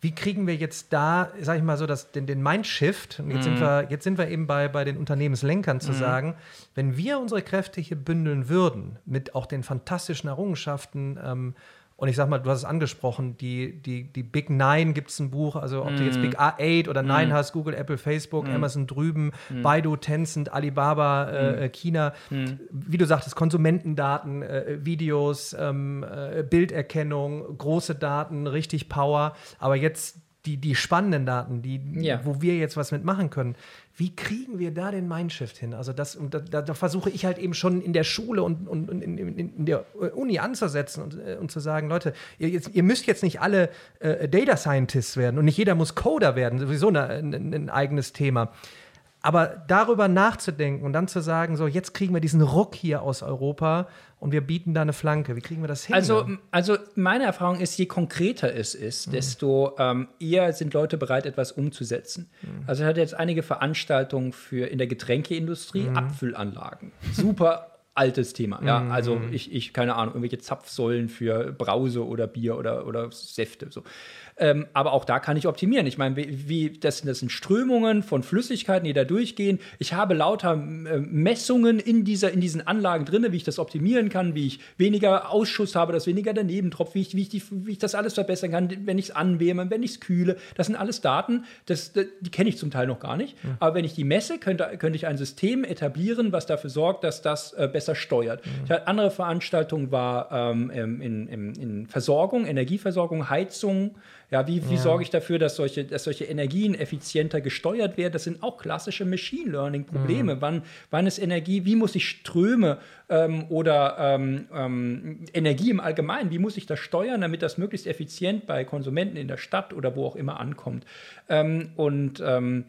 wie kriegen wir jetzt da, sag ich mal so, das, den, den Mindshift, und jetzt, mm. sind mhm. wir, jetzt sind wir eben bei, bei den Unternehmenslenkern zu mm. sagen, wenn wir unsere Kräfte hier bündeln würden, mit auch den fantastischen Errungenschaften ähm, und ich sag mal, du hast es angesprochen, die, die, die Big Nine gibt es ein Buch, also ob mm. du jetzt Big A8 oder Nine mm. hast, Google, Apple, Facebook, mm. Amazon drüben, mm. Baidu, Tencent, Alibaba, äh, mm. äh China, wie du sagtest, Konsumentendaten, äh, Videos, ähm, äh, Bilderkennung, große Daten, richtig Power. Aber jetzt die, die spannenden Daten, die, ja. wo wir jetzt was mitmachen können. Wie kriegen wir da den Mindshift hin? Also das, und da, da versuche ich halt eben schon in der Schule und, und, und in, in, in, der Uni anzusetzen und, äh, und zu sagen, Leute, ihr, jetzt, ihr, müsst jetzt nicht alle äh, Data Scientists werden und nicht jeder muss Coder werden, sowieso eine, ein, ein eigenes Thema. Aber darüber nachzudenken und dann zu sagen, so jetzt kriegen wir diesen Ruck hier aus Europa und wir bieten da eine Flanke. Wie kriegen wir das hin? Also, also meine Erfahrung ist, je konkreter es ist, mhm. desto ähm, eher sind Leute bereit, etwas umzusetzen. Mhm. Also ich hatte jetzt einige Veranstaltungen für in der Getränkeindustrie, mhm. Abfüllanlagen. Super altes Thema. Ja, mhm. also ich, ich, keine Ahnung, irgendwelche Zapfsäulen für Brause oder Bier oder, oder Säfte. So. Ähm, aber auch da kann ich optimieren. Ich meine, wie, das, das sind Strömungen von Flüssigkeiten, die da durchgehen. Ich habe lauter äh, Messungen in, dieser, in diesen Anlagen drin, wie ich das optimieren kann, wie ich weniger Ausschuss habe, dass weniger daneben tropft, wie ich, wie ich, die, wie ich das alles verbessern kann, wenn ich es anwärme, wenn ich es kühle. Das sind alles Daten, das, die kenne ich zum Teil noch gar nicht. Ja. Aber wenn ich die messe, könnte, könnte ich ein System etablieren, was dafür sorgt, dass das äh, besser steuert. Mhm. Ich hatte andere Veranstaltung war ähm, in, in, in Versorgung, Energieversorgung, Heizung, ja, wie, wie ja. sorge ich dafür, dass solche, dass solche Energien effizienter gesteuert werden? Das sind auch klassische Machine Learning-Probleme. Mhm. Wann, wann ist Energie, wie muss ich Ströme ähm, oder ähm, ähm, Energie im Allgemeinen, wie muss ich das steuern, damit das möglichst effizient bei Konsumenten in der Stadt oder wo auch immer ankommt? Ähm, und ähm,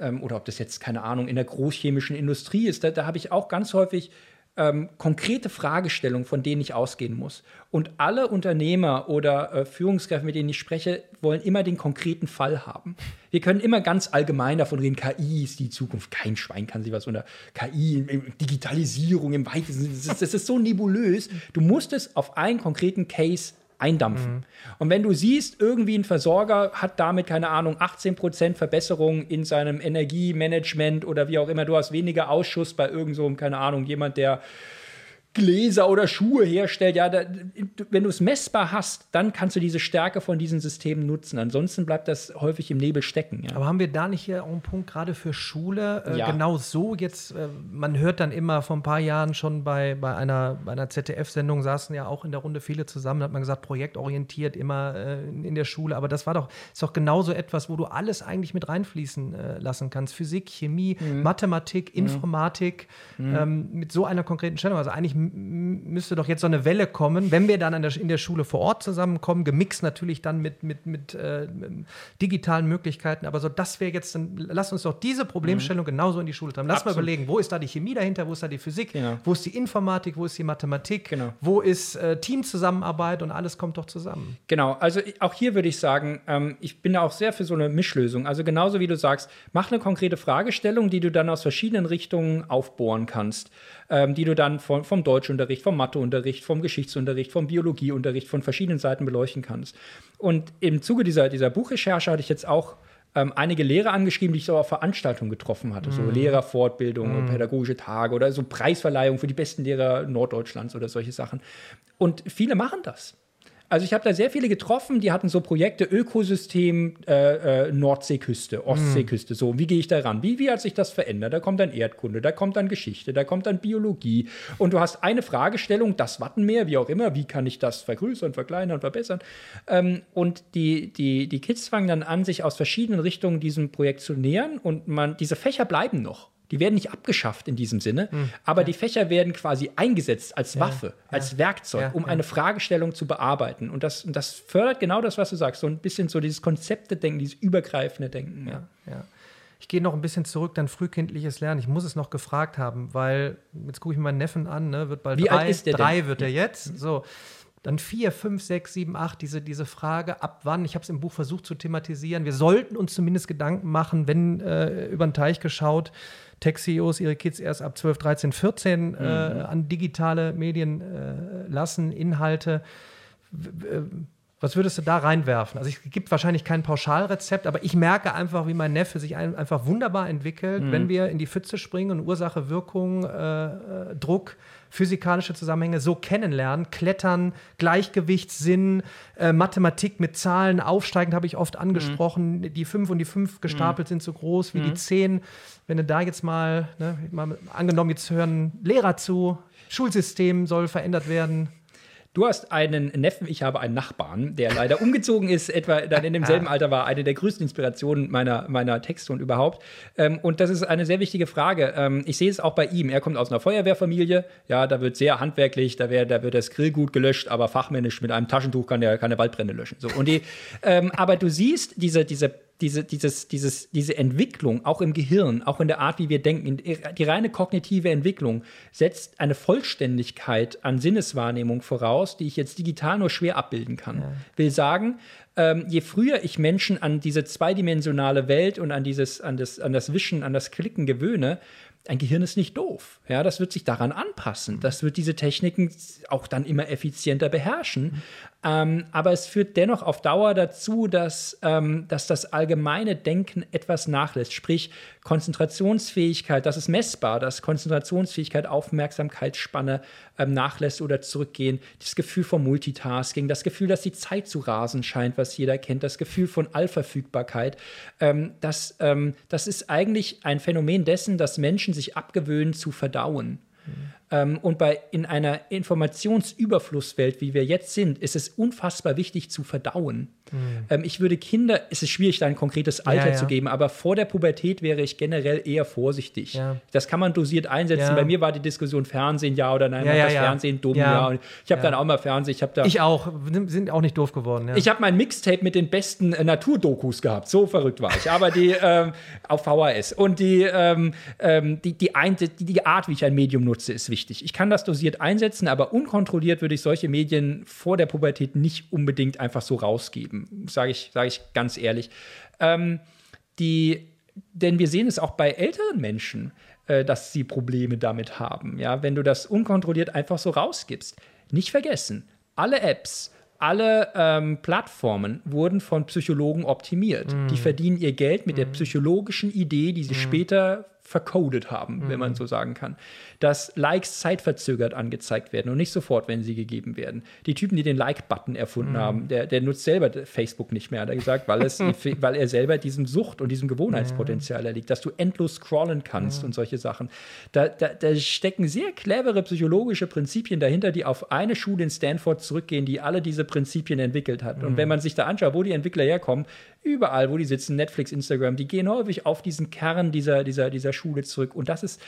ähm, oder ob das jetzt, keine Ahnung, in der großchemischen Industrie ist, da, da habe ich auch ganz häufig ähm, konkrete Fragestellungen, von denen ich ausgehen muss. Und alle Unternehmer oder äh, Führungskräfte, mit denen ich spreche, wollen immer den konkreten Fall haben. Wir können immer ganz allgemein davon reden, KI ist die Zukunft. Kein Schwein kann sich was unter KI, Digitalisierung im weitesten das, das ist so nebulös. Du musst es auf einen konkreten Case eindampfen. Mhm. Und wenn du siehst, irgendwie ein Versorger hat damit, keine Ahnung, 18% Verbesserung in seinem Energiemanagement oder wie auch immer, du hast weniger Ausschuss bei irgend so, keine Ahnung, jemand, der Gläser oder Schuhe herstellt, ja, da, wenn du es messbar hast, dann kannst du diese Stärke von diesen Systemen nutzen. Ansonsten bleibt das häufig im Nebel stecken. Ja. Aber haben wir da nicht hier auch einen Punkt gerade für Schule? Äh, ja. Genau so jetzt, äh, man hört dann immer vor ein paar Jahren schon bei, bei einer, bei einer ZDF-Sendung, saßen ja auch in der Runde viele zusammen, hat man gesagt, projektorientiert immer äh, in der Schule. Aber das war doch, ist doch genauso etwas, wo du alles eigentlich mit reinfließen äh, lassen kannst. Physik, Chemie, mhm. Mathematik, mhm. Informatik, mhm. Ähm, mit so einer konkreten Stellung. Also eigentlich müsste doch jetzt so eine Welle kommen, wenn wir dann der, in der Schule vor Ort zusammenkommen, gemixt natürlich dann mit, mit, mit, äh, mit digitalen Möglichkeiten. Aber so, das wäre jetzt, dann lass uns doch diese Problemstellung mhm. genauso in die Schule treiben. Lass Absolut. mal überlegen, wo ist da die Chemie dahinter, wo ist da die Physik, genau. wo ist die Informatik, wo ist die Mathematik, genau. wo ist äh, Teamzusammenarbeit und alles kommt doch zusammen. Genau, also auch hier würde ich sagen, ähm, ich bin da auch sehr für so eine Mischlösung. Also genauso wie du sagst, mach eine konkrete Fragestellung, die du dann aus verschiedenen Richtungen aufbohren kannst ähm, die du dann von, vom Deutschunterricht, vom Matheunterricht, vom Geschichtsunterricht, vom Biologieunterricht von verschiedenen Seiten beleuchten kannst. Und im Zuge dieser, dieser Buchrecherche hatte ich jetzt auch ähm, einige Lehrer angeschrieben, die ich so auf Veranstaltungen getroffen hatte, mhm. so Lehrerfortbildung, mhm. pädagogische Tage oder so Preisverleihung für die besten Lehrer Norddeutschlands oder solche Sachen. Und viele machen das. Also ich habe da sehr viele getroffen, die hatten so Projekte Ökosystem äh, äh, Nordseeküste, Ostseeküste. So, wie gehe ich da ran? Wie, wie hat sich das verändert? Da kommt dann Erdkunde, da kommt dann Geschichte, da kommt dann Biologie. Und du hast eine Fragestellung, das Wattenmeer, wie auch immer, wie kann ich das vergrößern, verkleinern, verbessern? Ähm, und die, die, die Kids fangen dann an, sich aus verschiedenen Richtungen diesem Projekt zu nähern und man, diese Fächer bleiben noch. Die werden nicht abgeschafft in diesem Sinne, mhm. aber ja. die Fächer werden quasi eingesetzt als Waffe, ja. als Werkzeug, um eine Fragestellung zu bearbeiten. Und das, und das fördert genau das, was du sagst, so ein bisschen so dieses Konzepte-Denken, dieses übergreifende Denken. Ja. Ich gehe noch ein bisschen zurück, dann frühkindliches Lernen. Ich muss es noch gefragt haben, weil jetzt gucke ich meinen Neffen an, ne, wird bald Wie drei, alt ist der drei denn? wird er jetzt. So. Dann vier, fünf, sechs, sieben, acht, diese, diese Frage, ab wann, ich habe es im Buch versucht zu thematisieren. Wir sollten uns zumindest Gedanken machen, wenn äh, über den Teich geschaut, Tech-CEOs ihre Kids erst ab 12, 13, 14 mhm. äh, an digitale Medien äh, lassen, Inhalte. Was würdest du da reinwerfen? Also es gibt wahrscheinlich kein Pauschalrezept, aber ich merke einfach, wie mein Neffe sich ein, einfach wunderbar entwickelt, mhm. wenn wir in die Pfütze springen und Ursache, Wirkung, äh, äh Druck, physikalische Zusammenhänge so kennenlernen, klettern, Gleichgewichtssinn, äh, Mathematik mit Zahlen aufsteigend habe ich oft angesprochen. Mhm. Die 5 und die 5 gestapelt mhm. sind so groß wie mhm. die 10. Wenn du da jetzt mal, ne, mal angenommen, jetzt hören Lehrer zu, Schulsystem soll verändert werden. Du hast einen Neffen, ich habe einen Nachbarn, der leider umgezogen ist, etwa dann in demselben Alter war, eine der größten Inspirationen meiner, meiner Texte und überhaupt. Ähm, und das ist eine sehr wichtige Frage. Ähm, ich sehe es auch bei ihm. Er kommt aus einer Feuerwehrfamilie. Ja, da wird sehr handwerklich, da, wär, da wird das Grillgut gelöscht, aber fachmännisch mit einem Taschentuch kann er keine Waldbrände löschen. So. Und die, ähm, aber du siehst diese, diese diese, dieses, dieses, diese Entwicklung, auch im Gehirn, auch in der Art, wie wir denken, die reine kognitive Entwicklung setzt eine Vollständigkeit an Sinneswahrnehmung voraus, die ich jetzt digital nur schwer abbilden kann. Ja. Will sagen, ähm, je früher ich Menschen an diese zweidimensionale Welt und an dieses, an das, an das Wischen, an das Klicken gewöhne, ein Gehirn ist nicht doof. Ja, das wird sich daran anpassen. Das wird diese Techniken auch dann immer effizienter beherrschen. Ähm, aber es führt dennoch auf Dauer dazu, dass, ähm, dass das allgemeine Denken etwas nachlässt. Sprich, Konzentrationsfähigkeit, das ist messbar, dass Konzentrationsfähigkeit, Aufmerksamkeitsspanne ähm, nachlässt oder zurückgehen. Das Gefühl von Multitasking, das Gefühl, dass die Zeit zu rasen scheint, was jeder kennt, das Gefühl von Allverfügbarkeit. Ähm, das, ähm, das ist eigentlich ein Phänomen dessen, dass Menschen sich abgewöhnen zu verdauen. Mhm. Ähm, und bei, in einer Informationsüberflusswelt, wie wir jetzt sind, ist es unfassbar wichtig zu verdauen. Mhm. Ähm, ich würde Kinder, es ist schwierig, da ein konkretes Alter ja, ja. zu geben, aber vor der Pubertät wäre ich generell eher vorsichtig. Ja. Das kann man dosiert einsetzen. Bei mir war die Diskussion Fernsehen ja oder nein, das Fernsehen dumm, ja. Und ich habe dann auch mal Fernsehen, ich habe da. Ich auch, sind auch nicht doof geworden. Ich habe mein Mixtape mit den besten äh, Naturdokus gehabt, so verrückt war ich. Aber die [LAUGHS] ähm, auf VHS. Und die, ähm, ähm, die, die, ein, die, die Art, wie ich ein Medium nutze, ist wichtig. Ich kann das dosiert einsetzen, aber unkontrolliert würde ich solche Medien vor der Pubertät nicht unbedingt einfach so rausgeben, sage ich, sag ich ganz ehrlich. Ähm, die, denn wir sehen es auch bei älteren Menschen, äh, dass sie Probleme damit haben. Ja? Wenn du das unkontrolliert einfach so rausgibst. Nicht vergessen, alle Apps, alle ähm, Plattformen wurden von Psychologen optimiert. Mm. Die verdienen ihr Geld mit mm. der psychologischen Idee, die sie mm. später vercodet haben, mhm. wenn man mhm. so sagen kann. Dass Likes zeitverzögert angezeigt werden und nicht sofort, wenn sie gegeben werden. Die Typen, die den Like-Button erfunden mhm. haben, der, der nutzt selber Facebook nicht mehr, hat er gesagt, weil, es, [LAUGHS] weil er selber diesem Sucht und diesem Gewohnheitspotenzial erliegt, dass du endlos scrollen kannst ja. und solche Sachen. Da, da, da stecken sehr clevere psychologische Prinzipien dahinter, die auf eine Schule in Stanford zurückgehen, die alle diese Prinzipien entwickelt hat. Mhm. Und wenn man sich da anschaut, wo die Entwickler herkommen, überall, wo die sitzen, Netflix, Instagram, die gehen häufig auf diesen Kern dieser, dieser, dieser Schule zurück. Und das ist,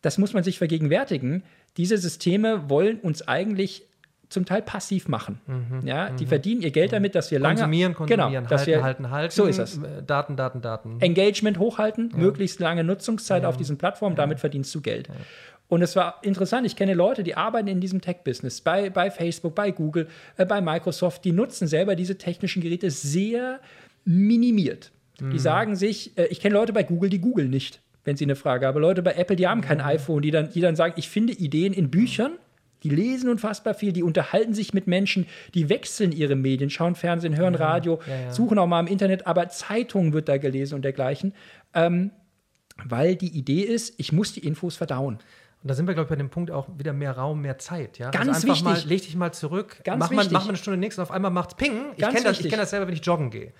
das muss man sich vergegenwärtigen. Diese Systeme wollen uns eigentlich zum Teil passiv machen. Mhm, ja, die mhm. verdienen ihr Geld mhm. damit, dass wir lange konsumieren, konsumieren, genau, dass halten, wir, halten, halten. So ist es. Äh, Daten, Daten, Daten. Engagement hochhalten, ja. möglichst lange Nutzungszeit ja. auf diesen Plattformen, damit verdienst du Geld. Ja. Und es war interessant, ich kenne Leute, die arbeiten in diesem Tech-Business, bei, bei Facebook, bei Google, äh, bei Microsoft, die nutzen selber diese technischen Geräte sehr minimiert. Die mhm. sagen sich, äh, ich kenne Leute bei Google, die googeln nicht, wenn sie eine Frage haben. Leute bei Apple, die haben kein mhm. iPhone, die dann, die dann sagen, ich finde Ideen in Büchern. Die lesen unfassbar viel, die unterhalten sich mit Menschen, die wechseln ihre Medien, schauen Fernsehen, hören Radio, ja, ja. suchen auch mal im Internet, aber Zeitungen wird da gelesen und dergleichen. Ähm, weil die Idee ist, ich muss die Infos verdauen. Und da sind wir, glaube ich, bei dem Punkt auch wieder mehr Raum, mehr Zeit. Ja? Ganz also wichtig. Mal, leg dich mal zurück, Ganz mach, wichtig. Mal, mach mal eine Stunde nichts und auf einmal macht's Ping. Ich kenne das, kenn das selber, wenn ich joggen gehe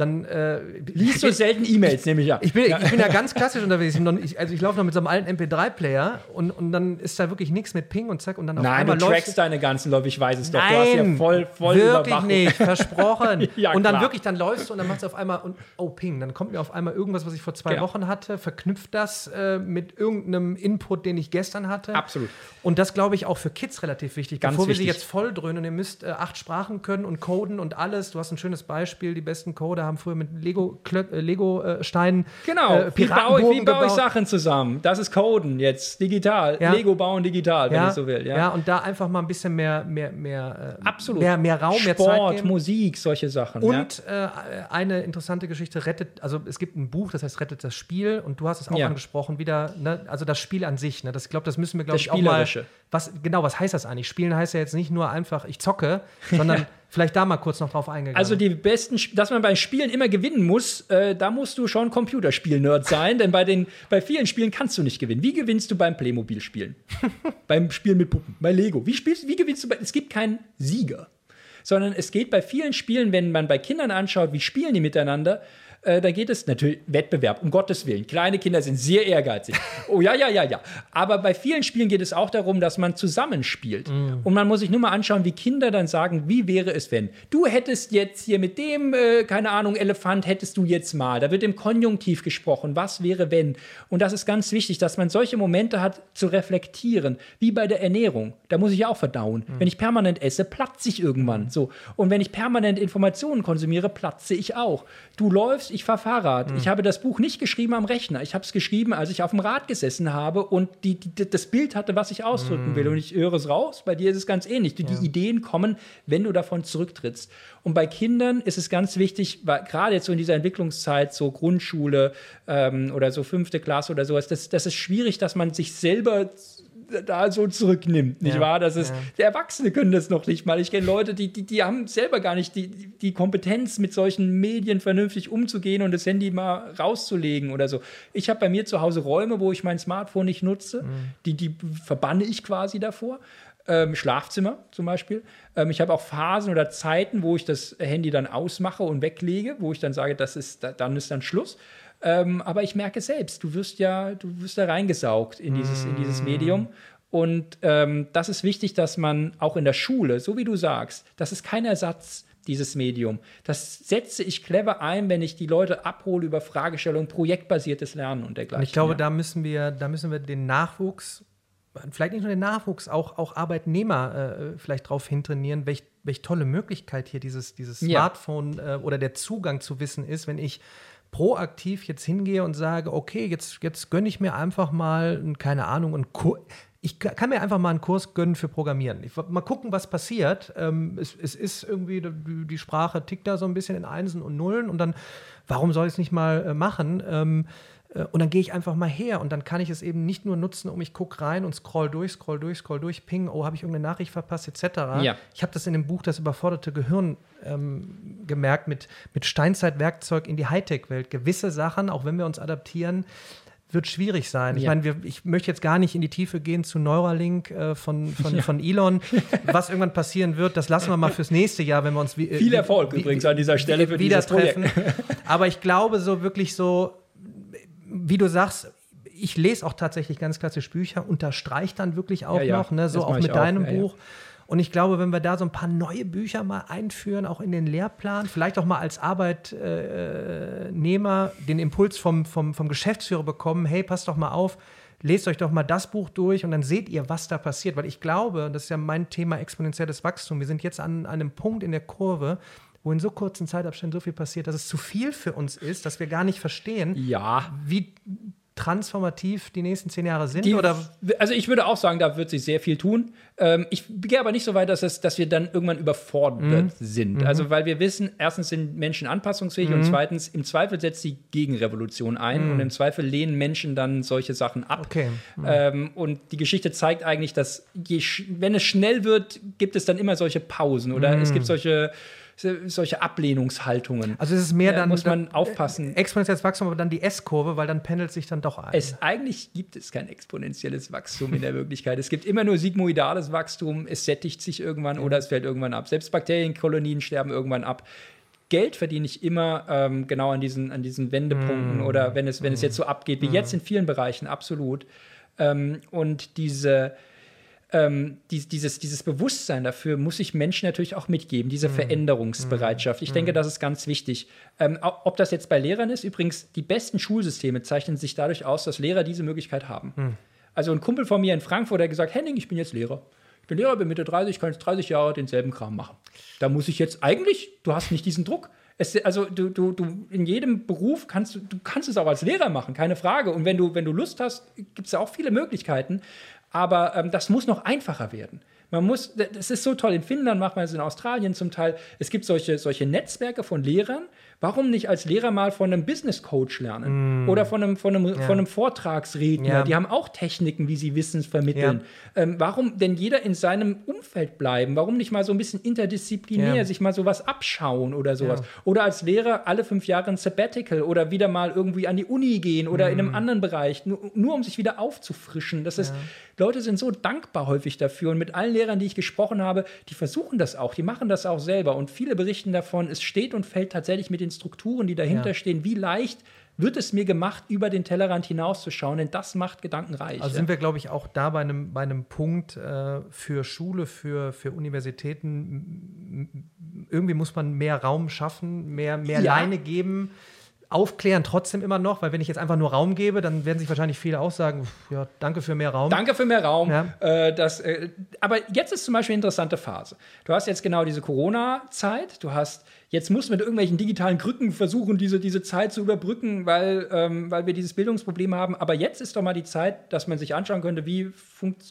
dann äh, liest du selten E-Mails, nehme ich an. Ich bin, ja. ich bin ja ganz klassisch unterwegs. Ich, also ich laufe noch mit so einem alten MP3-Player und, und dann ist da wirklich nichts mit Ping und zack und dann auf Nein, einmal du trackst deine ganzen Läufe, ich weiß es doch. Nein, du hast ja voll, voll wirklich nicht, versprochen. [LAUGHS] ja, und dann klar. wirklich, dann läufst du und dann machst du auf einmal und oh Ping, dann kommt mir auf einmal irgendwas, was ich vor zwei genau. Wochen hatte, verknüpft das äh, mit irgendeinem Input, den ich gestern hatte. Absolut. Und das glaube ich auch für Kids relativ wichtig. Ganz Bevor wichtig. wir sie jetzt voll dröhnen, ihr müsst äh, acht Sprachen können und coden und alles. Du hast ein schönes Beispiel. Die besten Coder haben früher mit Lego Lego-Steinen. Äh, genau, äh, wie baue, ich, wie baue ich Sachen zusammen? Das ist Coden jetzt, digital. Ja. Lego bauen digital, wenn ja. ich so will. Ja. ja, und da einfach mal ein bisschen mehr, mehr, mehr, äh, Absolut. mehr, mehr Raum, Sport, mehr Zeit. Geben. Musik, solche Sachen. Und äh, eine interessante Geschichte, rettet, also es gibt ein Buch, das heißt Rettet das Spiel und du hast es auch angesprochen, wieder, ne, also das Spiel an sich, ne, das, ich glaube, das müssen wir, glaube ich, auch mal. Was, genau, was heißt das eigentlich? Spielen heißt ja jetzt nicht nur einfach, ich zocke, sondern [LAUGHS] Vielleicht da mal kurz noch drauf eingegangen. Also die besten, dass man bei Spielen immer gewinnen muss, äh, da musst du schon Computerspiel-Nerd sein, denn bei, den, bei vielen Spielen kannst du nicht gewinnen. Wie gewinnst du beim Playmobil-Spielen? [LAUGHS] beim Spielen mit Puppen, bei Lego. Wie, spielst, wie gewinnst du bei, es gibt keinen Sieger. Sondern es geht bei vielen Spielen, wenn man bei Kindern anschaut, wie spielen die miteinander, äh, da geht es natürlich Wettbewerb, um Gottes Willen. Kleine Kinder sind sehr ehrgeizig. [LAUGHS] Oh ja, ja, ja, ja. Aber bei vielen Spielen geht es auch darum, dass man zusammenspielt. Mm. Und man muss sich nur mal anschauen, wie Kinder dann sagen, wie wäre es, wenn du hättest jetzt hier mit dem, äh, keine Ahnung, Elefant hättest du jetzt mal. Da wird im Konjunktiv gesprochen. Was wäre, wenn? Und das ist ganz wichtig, dass man solche Momente hat, zu reflektieren. Wie bei der Ernährung. Da muss ich ja auch verdauen. Mm. Wenn ich permanent esse, platze ich irgendwann. So. Und wenn ich permanent Informationen konsumiere, platze ich auch. Du läufst ich fahre Fahrrad. Mhm. Ich habe das Buch nicht geschrieben am Rechner. Ich habe es geschrieben, als ich auf dem Rad gesessen habe und die, die, das Bild hatte, was ich ausdrücken mhm. will. Und ich höre es raus. Bei dir ist es ganz ähnlich. Die, ja. die Ideen kommen, wenn du davon zurücktrittst. Und bei Kindern ist es ganz wichtig, gerade jetzt so in dieser Entwicklungszeit, so Grundschule ähm, oder so fünfte Klasse oder sowas, das, das ist schwierig, dass man sich selber da so zurücknimmt, nicht ja, wahr? Das ist, ja. die Erwachsene können das noch nicht mal. Ich kenne Leute, die, die, die haben selber gar nicht die, die Kompetenz, mit solchen Medien vernünftig umzugehen und das Handy mal rauszulegen oder so. Ich habe bei mir zu Hause Räume, wo ich mein Smartphone nicht nutze. Mhm. Die, die verbanne ich quasi davor. Ähm, Schlafzimmer zum Beispiel. Ähm, ich habe auch Phasen oder Zeiten, wo ich das Handy dann ausmache und weglege, wo ich dann sage, das ist, dann ist dann Schluss. Ähm, aber ich merke selbst, du wirst ja, du wirst da reingesaugt in dieses, in dieses Medium. Und ähm, das ist wichtig, dass man auch in der Schule, so wie du sagst, das ist kein Ersatz, dieses Medium. Das setze ich clever ein, wenn ich die Leute abhole über Fragestellungen, projektbasiertes Lernen und dergleichen. Und ich glaube, ja. da müssen wir, da müssen wir den Nachwuchs, vielleicht nicht nur den Nachwuchs, auch, auch Arbeitnehmer äh, vielleicht darauf hintrainieren, welch, welch tolle Möglichkeit hier dieses, dieses Smartphone ja. äh, oder der Zugang zu Wissen ist, wenn ich proaktiv jetzt hingehe und sage, okay, jetzt, jetzt gönne ich mir einfach mal, keine Ahnung, einen Kurs. Ich kann mir einfach mal einen Kurs gönnen für Programmieren. Ich, mal gucken, was passiert. Ähm, es, es, ist irgendwie, die, die, Sprache tickt da so ein bisschen in Einsen und Nullen und dann, warum soll ich es nicht mal äh, machen? Ähm, äh, und dann gehe ich einfach mal her und dann kann ich es eben nicht nur nutzen, um ich gucke rein und scroll durch, scroll durch, scroll durch, ping, oh, habe ich irgendeine Nachricht verpasst, etc. Ja. Ich habe das in dem Buch Das überforderte Gehirn ähm, gemerkt mit, mit Steinzeitwerkzeug in die Hightech-Welt. Gewisse Sachen, auch wenn wir uns adaptieren, wird schwierig sein. Ich meine, ich möchte jetzt gar nicht in die Tiefe gehen zu Neuralink äh, von, von, ja. von Elon. Was irgendwann passieren wird, das lassen wir mal fürs nächste Jahr, wenn wir uns äh, Viel Erfolg wie, übrigens an dieser Stelle für wieder treffen. Aber ich glaube, so wirklich so, wie du sagst, ich lese auch tatsächlich ganz klassisch Bücher, unterstreiche dann wirklich auch ja, ja. noch, ne, so auch mit deinem auch. Buch. Und ich glaube, wenn wir da so ein paar neue Bücher mal einführen, auch in den Lehrplan, vielleicht auch mal als Arbeitnehmer den Impuls vom, vom, vom Geschäftsführer bekommen, hey, passt doch mal auf, lest euch doch mal das Buch durch und dann seht ihr, was da passiert. Weil ich glaube, das ist ja mein Thema exponentielles Wachstum. Wir sind jetzt an, an einem Punkt in der Kurve, wo in so kurzen Zeitabständen so viel passiert, dass es zu viel für uns ist, dass wir gar nicht verstehen, ja. wie transformativ die nächsten zehn Jahre sind? Die, oder? Also ich würde auch sagen, da wird sich sehr viel tun. Ähm, ich gehe aber nicht so weit, dass, es, dass wir dann irgendwann überfordert mhm. sind. Mhm. Also weil wir wissen, erstens sind Menschen anpassungsfähig mhm. und zweitens, im Zweifel setzt die Gegenrevolution ein mhm. und im Zweifel lehnen Menschen dann solche Sachen ab. Okay. Mhm. Ähm, und die Geschichte zeigt eigentlich, dass je, wenn es schnell wird, gibt es dann immer solche Pausen oder es gibt mhm. solche solche Ablehnungshaltungen. Also es ist mehr dann muss man aufpassen. Exponentielles Wachstum, aber dann die S-Kurve, weil dann pendelt sich dann doch ein. Es, eigentlich gibt es kein exponentielles Wachstum in der Wirklichkeit. Es gibt immer nur sigmoidales Wachstum. Es sättigt sich irgendwann ja. oder es fällt irgendwann ab. Selbst Bakterienkolonien sterben irgendwann ab. Geld verdiene ich immer ähm, genau an diesen, an diesen Wendepunkten mm. oder wenn es, wenn mm. es jetzt so abgeht, wie mm. jetzt in vielen Bereichen, absolut. Ähm, und diese, ähm, die, dieses, dieses Bewusstsein dafür muss ich Menschen natürlich auch mitgeben, diese mhm. Veränderungsbereitschaft. Ich mhm. denke, das ist ganz wichtig. Ähm, ob das jetzt bei Lehrern ist, übrigens, die besten Schulsysteme zeichnen sich dadurch aus, dass Lehrer diese Möglichkeit haben. Mhm. Also ein Kumpel von mir in Frankfurt, der gesagt, Henning, ich bin jetzt Lehrer. Ich bin Lehrer, bin Mitte 30, ich kann jetzt 30 Jahre denselben Kram machen. Da muss ich jetzt eigentlich, du hast nicht diesen Druck. Es, also du, du, du in jedem Beruf kannst du, du kannst es auch als Lehrer machen, keine Frage. Und wenn du, wenn du Lust hast, gibt es ja auch viele Möglichkeiten. Aber ähm, das muss noch einfacher werden. Man muss, das ist so toll. In Finnland macht man es in Australien zum Teil. Es gibt solche, solche Netzwerke von Lehrern, Warum nicht als Lehrer mal von einem Business Coach lernen? Mm. Oder von einem, von einem, ja. von einem Vortragsredner? Ja. Die haben auch Techniken, wie sie Wissen vermitteln. Ja. Ähm, warum denn jeder in seinem Umfeld bleiben? Warum nicht mal so ein bisschen interdisziplinär sich mal sowas abschauen oder sowas? Oder als Lehrer alle fünf Jahre ein Sabbatical oder wieder mal irgendwie an die Uni gehen oder mm. in einem mm. anderen Bereich, nur, nur um sich wieder aufzufrischen. Das ist, Leute sind so dankbar häufig dafür. Und mit allen Lehrern, die ich gesprochen habe, die versuchen das auch, die machen das auch selber. Und viele berichten davon, es steht und fällt tatsächlich mit den den Strukturen, die dahinter ja. stehen, wie leicht wird es mir gemacht, über den Tellerrand hinauszuschauen, denn das macht Gedanken reich. Also sind wir, glaube ich, auch da bei einem, bei einem Punkt äh, für Schule, für, für Universitäten. Irgendwie muss man mehr Raum schaffen, mehr, mehr ja. Leine geben aufklären trotzdem immer noch, weil wenn ich jetzt einfach nur Raum gebe, dann werden sich wahrscheinlich viele auch sagen, ja, danke für mehr Raum. Danke für mehr Raum. Ja. Äh, das, äh, aber jetzt ist zum Beispiel eine interessante Phase. Du hast jetzt genau diese Corona-Zeit, du hast Jetzt muss man mit irgendwelchen digitalen Krücken versuchen, diese, diese Zeit zu überbrücken, weil, ähm, weil wir dieses Bildungsproblem haben. Aber jetzt ist doch mal die Zeit, dass man sich anschauen könnte, wie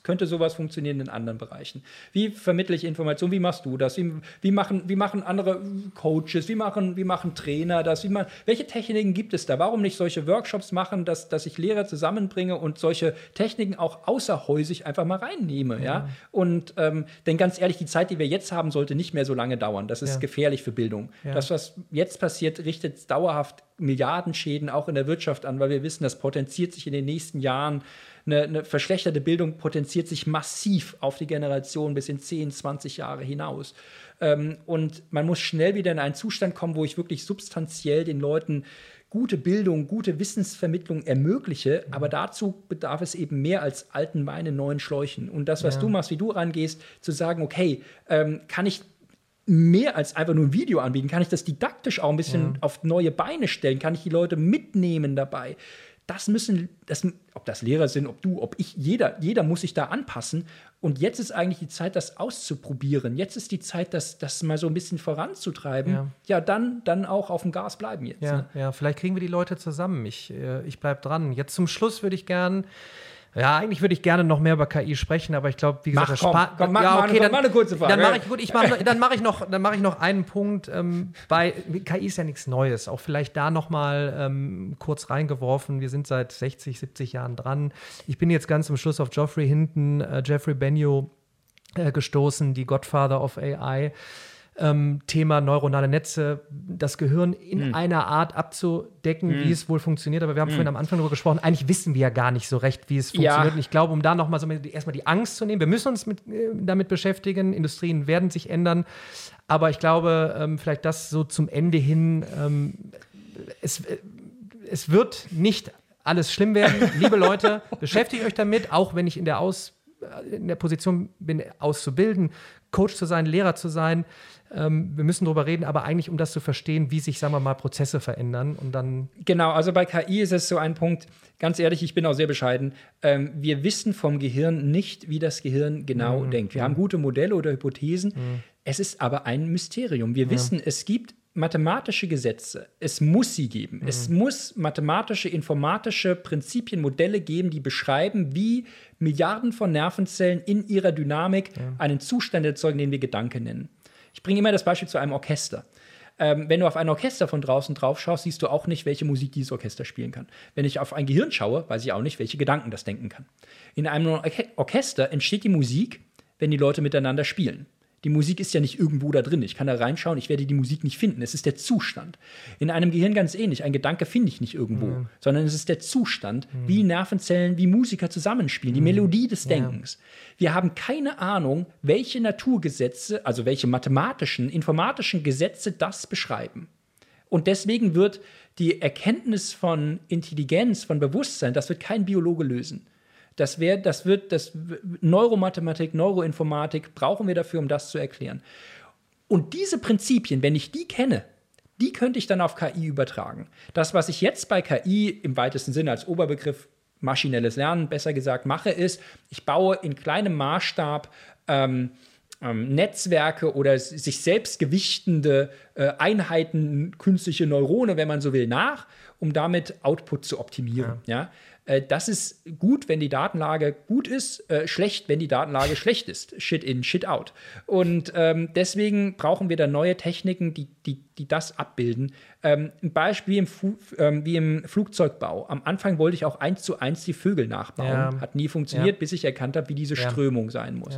könnte sowas funktionieren in anderen Bereichen. Wie vermittle ich Informationen? Wie machst du das? Wie, wie, machen, wie machen andere Coaches? Wie machen, wie machen Trainer das? Wie man, welche Techniken gibt es da? Warum nicht solche Workshops machen, dass, dass ich Lehrer zusammenbringe und solche Techniken auch außerhäusig einfach mal reinnehme? Ja. ja? Und ähm, denn ganz ehrlich, die Zeit, die wir jetzt haben, sollte nicht mehr so lange dauern. Das ist ja. gefährlich für Bildung. Ja. Das, was jetzt passiert, richtet dauerhaft Milliardenschäden auch in der Wirtschaft an, weil wir wissen, das potenziert sich in den nächsten Jahren. Eine, eine verschlechterte Bildung potenziert sich massiv auf die Generation bis in 10, 20 Jahre hinaus. Ähm, und man muss schnell wieder in einen Zustand kommen, wo ich wirklich substanziell den Leuten gute Bildung, gute Wissensvermittlung ermögliche, mhm. aber dazu bedarf es eben mehr als alten Wein in neuen Schläuchen. Und das, was ja. du machst, wie du rangehst, zu sagen, okay, ähm, kann ich mehr als einfach nur ein Video anbieten? Kann ich das didaktisch auch ein bisschen ja. auf neue Beine stellen? Kann ich die Leute mitnehmen dabei? Das müssen, das, ob das Lehrer sind, ob du, ob ich, jeder, jeder muss sich da anpassen. Und jetzt ist eigentlich die Zeit, das auszuprobieren. Jetzt ist die Zeit, das, das mal so ein bisschen voranzutreiben. Ja, ja dann, dann auch auf dem Gas bleiben jetzt. Ja, ne? ja vielleicht kriegen wir die Leute zusammen. Ich, äh, ich bleibe dran. Jetzt zum Schluss würde ich gern ja, eigentlich würde ich gerne noch mehr über KI sprechen, aber ich glaube, wie gesagt, mach, komm, komm, mach, ja, okay, dann, mal eine kurze Frage. Dann mache ich, gut, ich mach, dann mache ich noch, dann mache ich noch einen Punkt. Ähm, bei KI ist ja nichts Neues. Auch vielleicht da noch mal ähm, kurz reingeworfen. Wir sind seit 60, 70 Jahren dran. Ich bin jetzt ganz zum Schluss auf Geoffrey Hinton, äh, Jeffrey Benio äh, gestoßen, die Godfather of AI. Ähm, Thema neuronale Netze, das Gehirn in mhm. einer Art abzudecken, mhm. wie es wohl funktioniert. Aber wir haben mhm. vorhin am Anfang darüber gesprochen, eigentlich wissen wir ja gar nicht so recht, wie es funktioniert. Ja. Und ich glaube, um da nochmal so erstmal die Angst zu nehmen, wir müssen uns mit, äh, damit beschäftigen, Industrien werden sich ändern. Aber ich glaube, ähm, vielleicht das so zum Ende hin, ähm, es, äh, es wird nicht alles schlimm werden. [LAUGHS] Liebe Leute, beschäftigt euch damit, auch wenn ich in der Aus in der Position bin, auszubilden, Coach zu sein, Lehrer zu sein. Ähm, wir müssen darüber reden, aber eigentlich um das zu verstehen, wie sich, sagen wir mal, Prozesse verändern und dann. Genau, also bei KI ist es so ein Punkt, ganz ehrlich, ich bin auch sehr bescheiden. Ähm, wir wissen vom Gehirn nicht, wie das Gehirn genau mhm. denkt. Wir mhm. haben gute Modelle oder Hypothesen. Mhm. Es ist aber ein Mysterium. Wir ja. wissen, es gibt mathematische Gesetze. Es muss sie geben. Mhm. Es muss mathematische, informatische Prinzipien, Modelle geben, die beschreiben, wie Milliarden von Nervenzellen in ihrer Dynamik ja. einen Zustand erzeugen, den wir Gedanke nennen. Ich bringe immer das Beispiel zu einem Orchester. Ähm, wenn du auf ein Orchester von draußen drauf schaust, siehst du auch nicht, welche Musik dieses Orchester spielen kann. Wenn ich auf ein Gehirn schaue, weiß ich auch nicht, welche Gedanken das denken kann. In einem Orchester entsteht die Musik, wenn die Leute miteinander spielen. Die Musik ist ja nicht irgendwo da drin. Ich kann da reinschauen, ich werde die Musik nicht finden. Es ist der Zustand. In einem Gehirn ganz ähnlich. Ein Gedanke finde ich nicht irgendwo, mhm. sondern es ist der Zustand, mhm. wie Nervenzellen, wie Musiker zusammenspielen, die mhm. Melodie des Denkens. Ja. Wir haben keine Ahnung, welche Naturgesetze, also welche mathematischen, informatischen Gesetze das beschreiben. Und deswegen wird die Erkenntnis von Intelligenz, von Bewusstsein, das wird kein Biologe lösen. Das, wär, das wird, das Neuromathematik, Neuroinformatik brauchen wir dafür, um das zu erklären. Und diese Prinzipien, wenn ich die kenne, die könnte ich dann auf KI übertragen. Das, was ich jetzt bei KI im weitesten Sinne als Oberbegriff maschinelles Lernen besser gesagt mache, ist, ich baue in kleinem Maßstab ähm, ähm, Netzwerke oder sich selbst gewichtende äh, Einheiten, künstliche Neurone, wenn man so will, nach, um damit Output zu optimieren. Ja. ja? Äh, das ist gut, wenn die Datenlage gut ist, äh, schlecht, wenn die Datenlage schlecht ist. Shit in, shit out. Und ähm, deswegen brauchen wir da neue Techniken, die, die, die das abbilden. Ähm, ein Beispiel wie im, ähm, wie im, Flugzeugbau. Am Anfang wollte ich auch eins zu eins die Vögel nachbauen. Ja. Hat nie funktioniert, ja. bis ich erkannt habe, wie diese ja. Strömung sein muss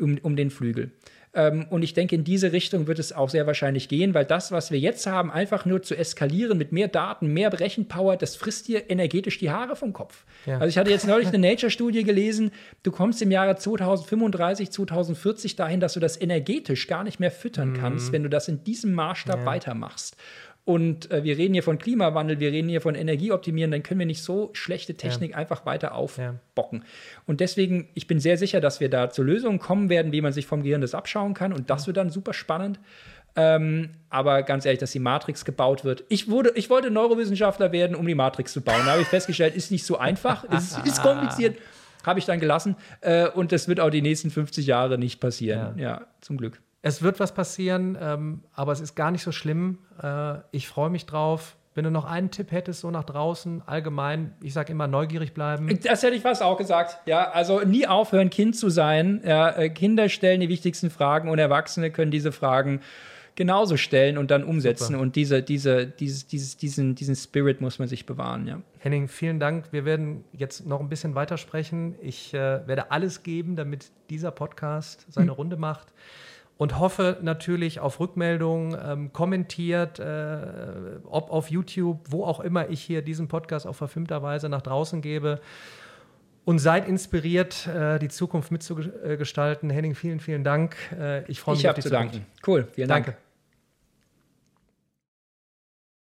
um, um den Flügel. Ähm, und ich denke, in diese Richtung wird es auch sehr wahrscheinlich gehen, weil das, was wir jetzt haben, einfach nur zu eskalieren mit mehr Daten, mehr Rechenpower, das frisst dir energetisch die Haare vom Kopf. Ja. Also ich hatte jetzt neulich eine Nature-Studie gelesen, du kommst im Jahre 2035, 2040 dahin, dass du das energetisch gar nicht mehr füttern mhm. kannst, wenn du das in diesem Maßstab ja. weitermachst. Und äh, wir reden hier von Klimawandel, wir reden hier von Energieoptimieren, dann können wir nicht so schlechte Technik ja. einfach weiter aufbocken. Ja. Und deswegen, ich bin sehr sicher, dass wir da zu Lösungen kommen werden, wie man sich vom Gehirn das abschauen kann. Und das wird dann super spannend. Ähm, aber ganz ehrlich, dass die Matrix gebaut wird. Ich, wurde, ich wollte Neurowissenschaftler werden, um die Matrix zu bauen. Da habe ich festgestellt, ist nicht so einfach, ist, ist kompliziert. Habe ich dann gelassen. Äh, und das wird auch die nächsten 50 Jahre nicht passieren. Ja, ja zum Glück. Es wird was passieren, ähm, aber es ist gar nicht so schlimm. Äh, ich freue mich drauf. Wenn du noch einen Tipp hättest, so nach draußen, allgemein, ich sage immer neugierig bleiben. Das hätte ich fast auch gesagt. Ja, also nie aufhören, Kind zu sein. Ja, äh, Kinder stellen die wichtigsten Fragen und Erwachsene können diese Fragen genauso stellen und dann umsetzen. Super. Und diese, diese, dieses, dieses, diesen, diesen Spirit muss man sich bewahren. Ja. Henning, vielen Dank. Wir werden jetzt noch ein bisschen weitersprechen. Ich äh, werde alles geben, damit dieser Podcast seine hm. Runde macht und hoffe natürlich auf Rückmeldungen, ähm, kommentiert, äh, ob auf YouTube, wo auch immer ich hier diesen Podcast auf verfilmter Weise nach draußen gebe. Und seid inspiriert, äh, die Zukunft mitzugestalten. Henning, vielen, vielen Dank. Äh, ich freue mich ich auf die zu Zukunft. danken. Cool, vielen Dank. Danke.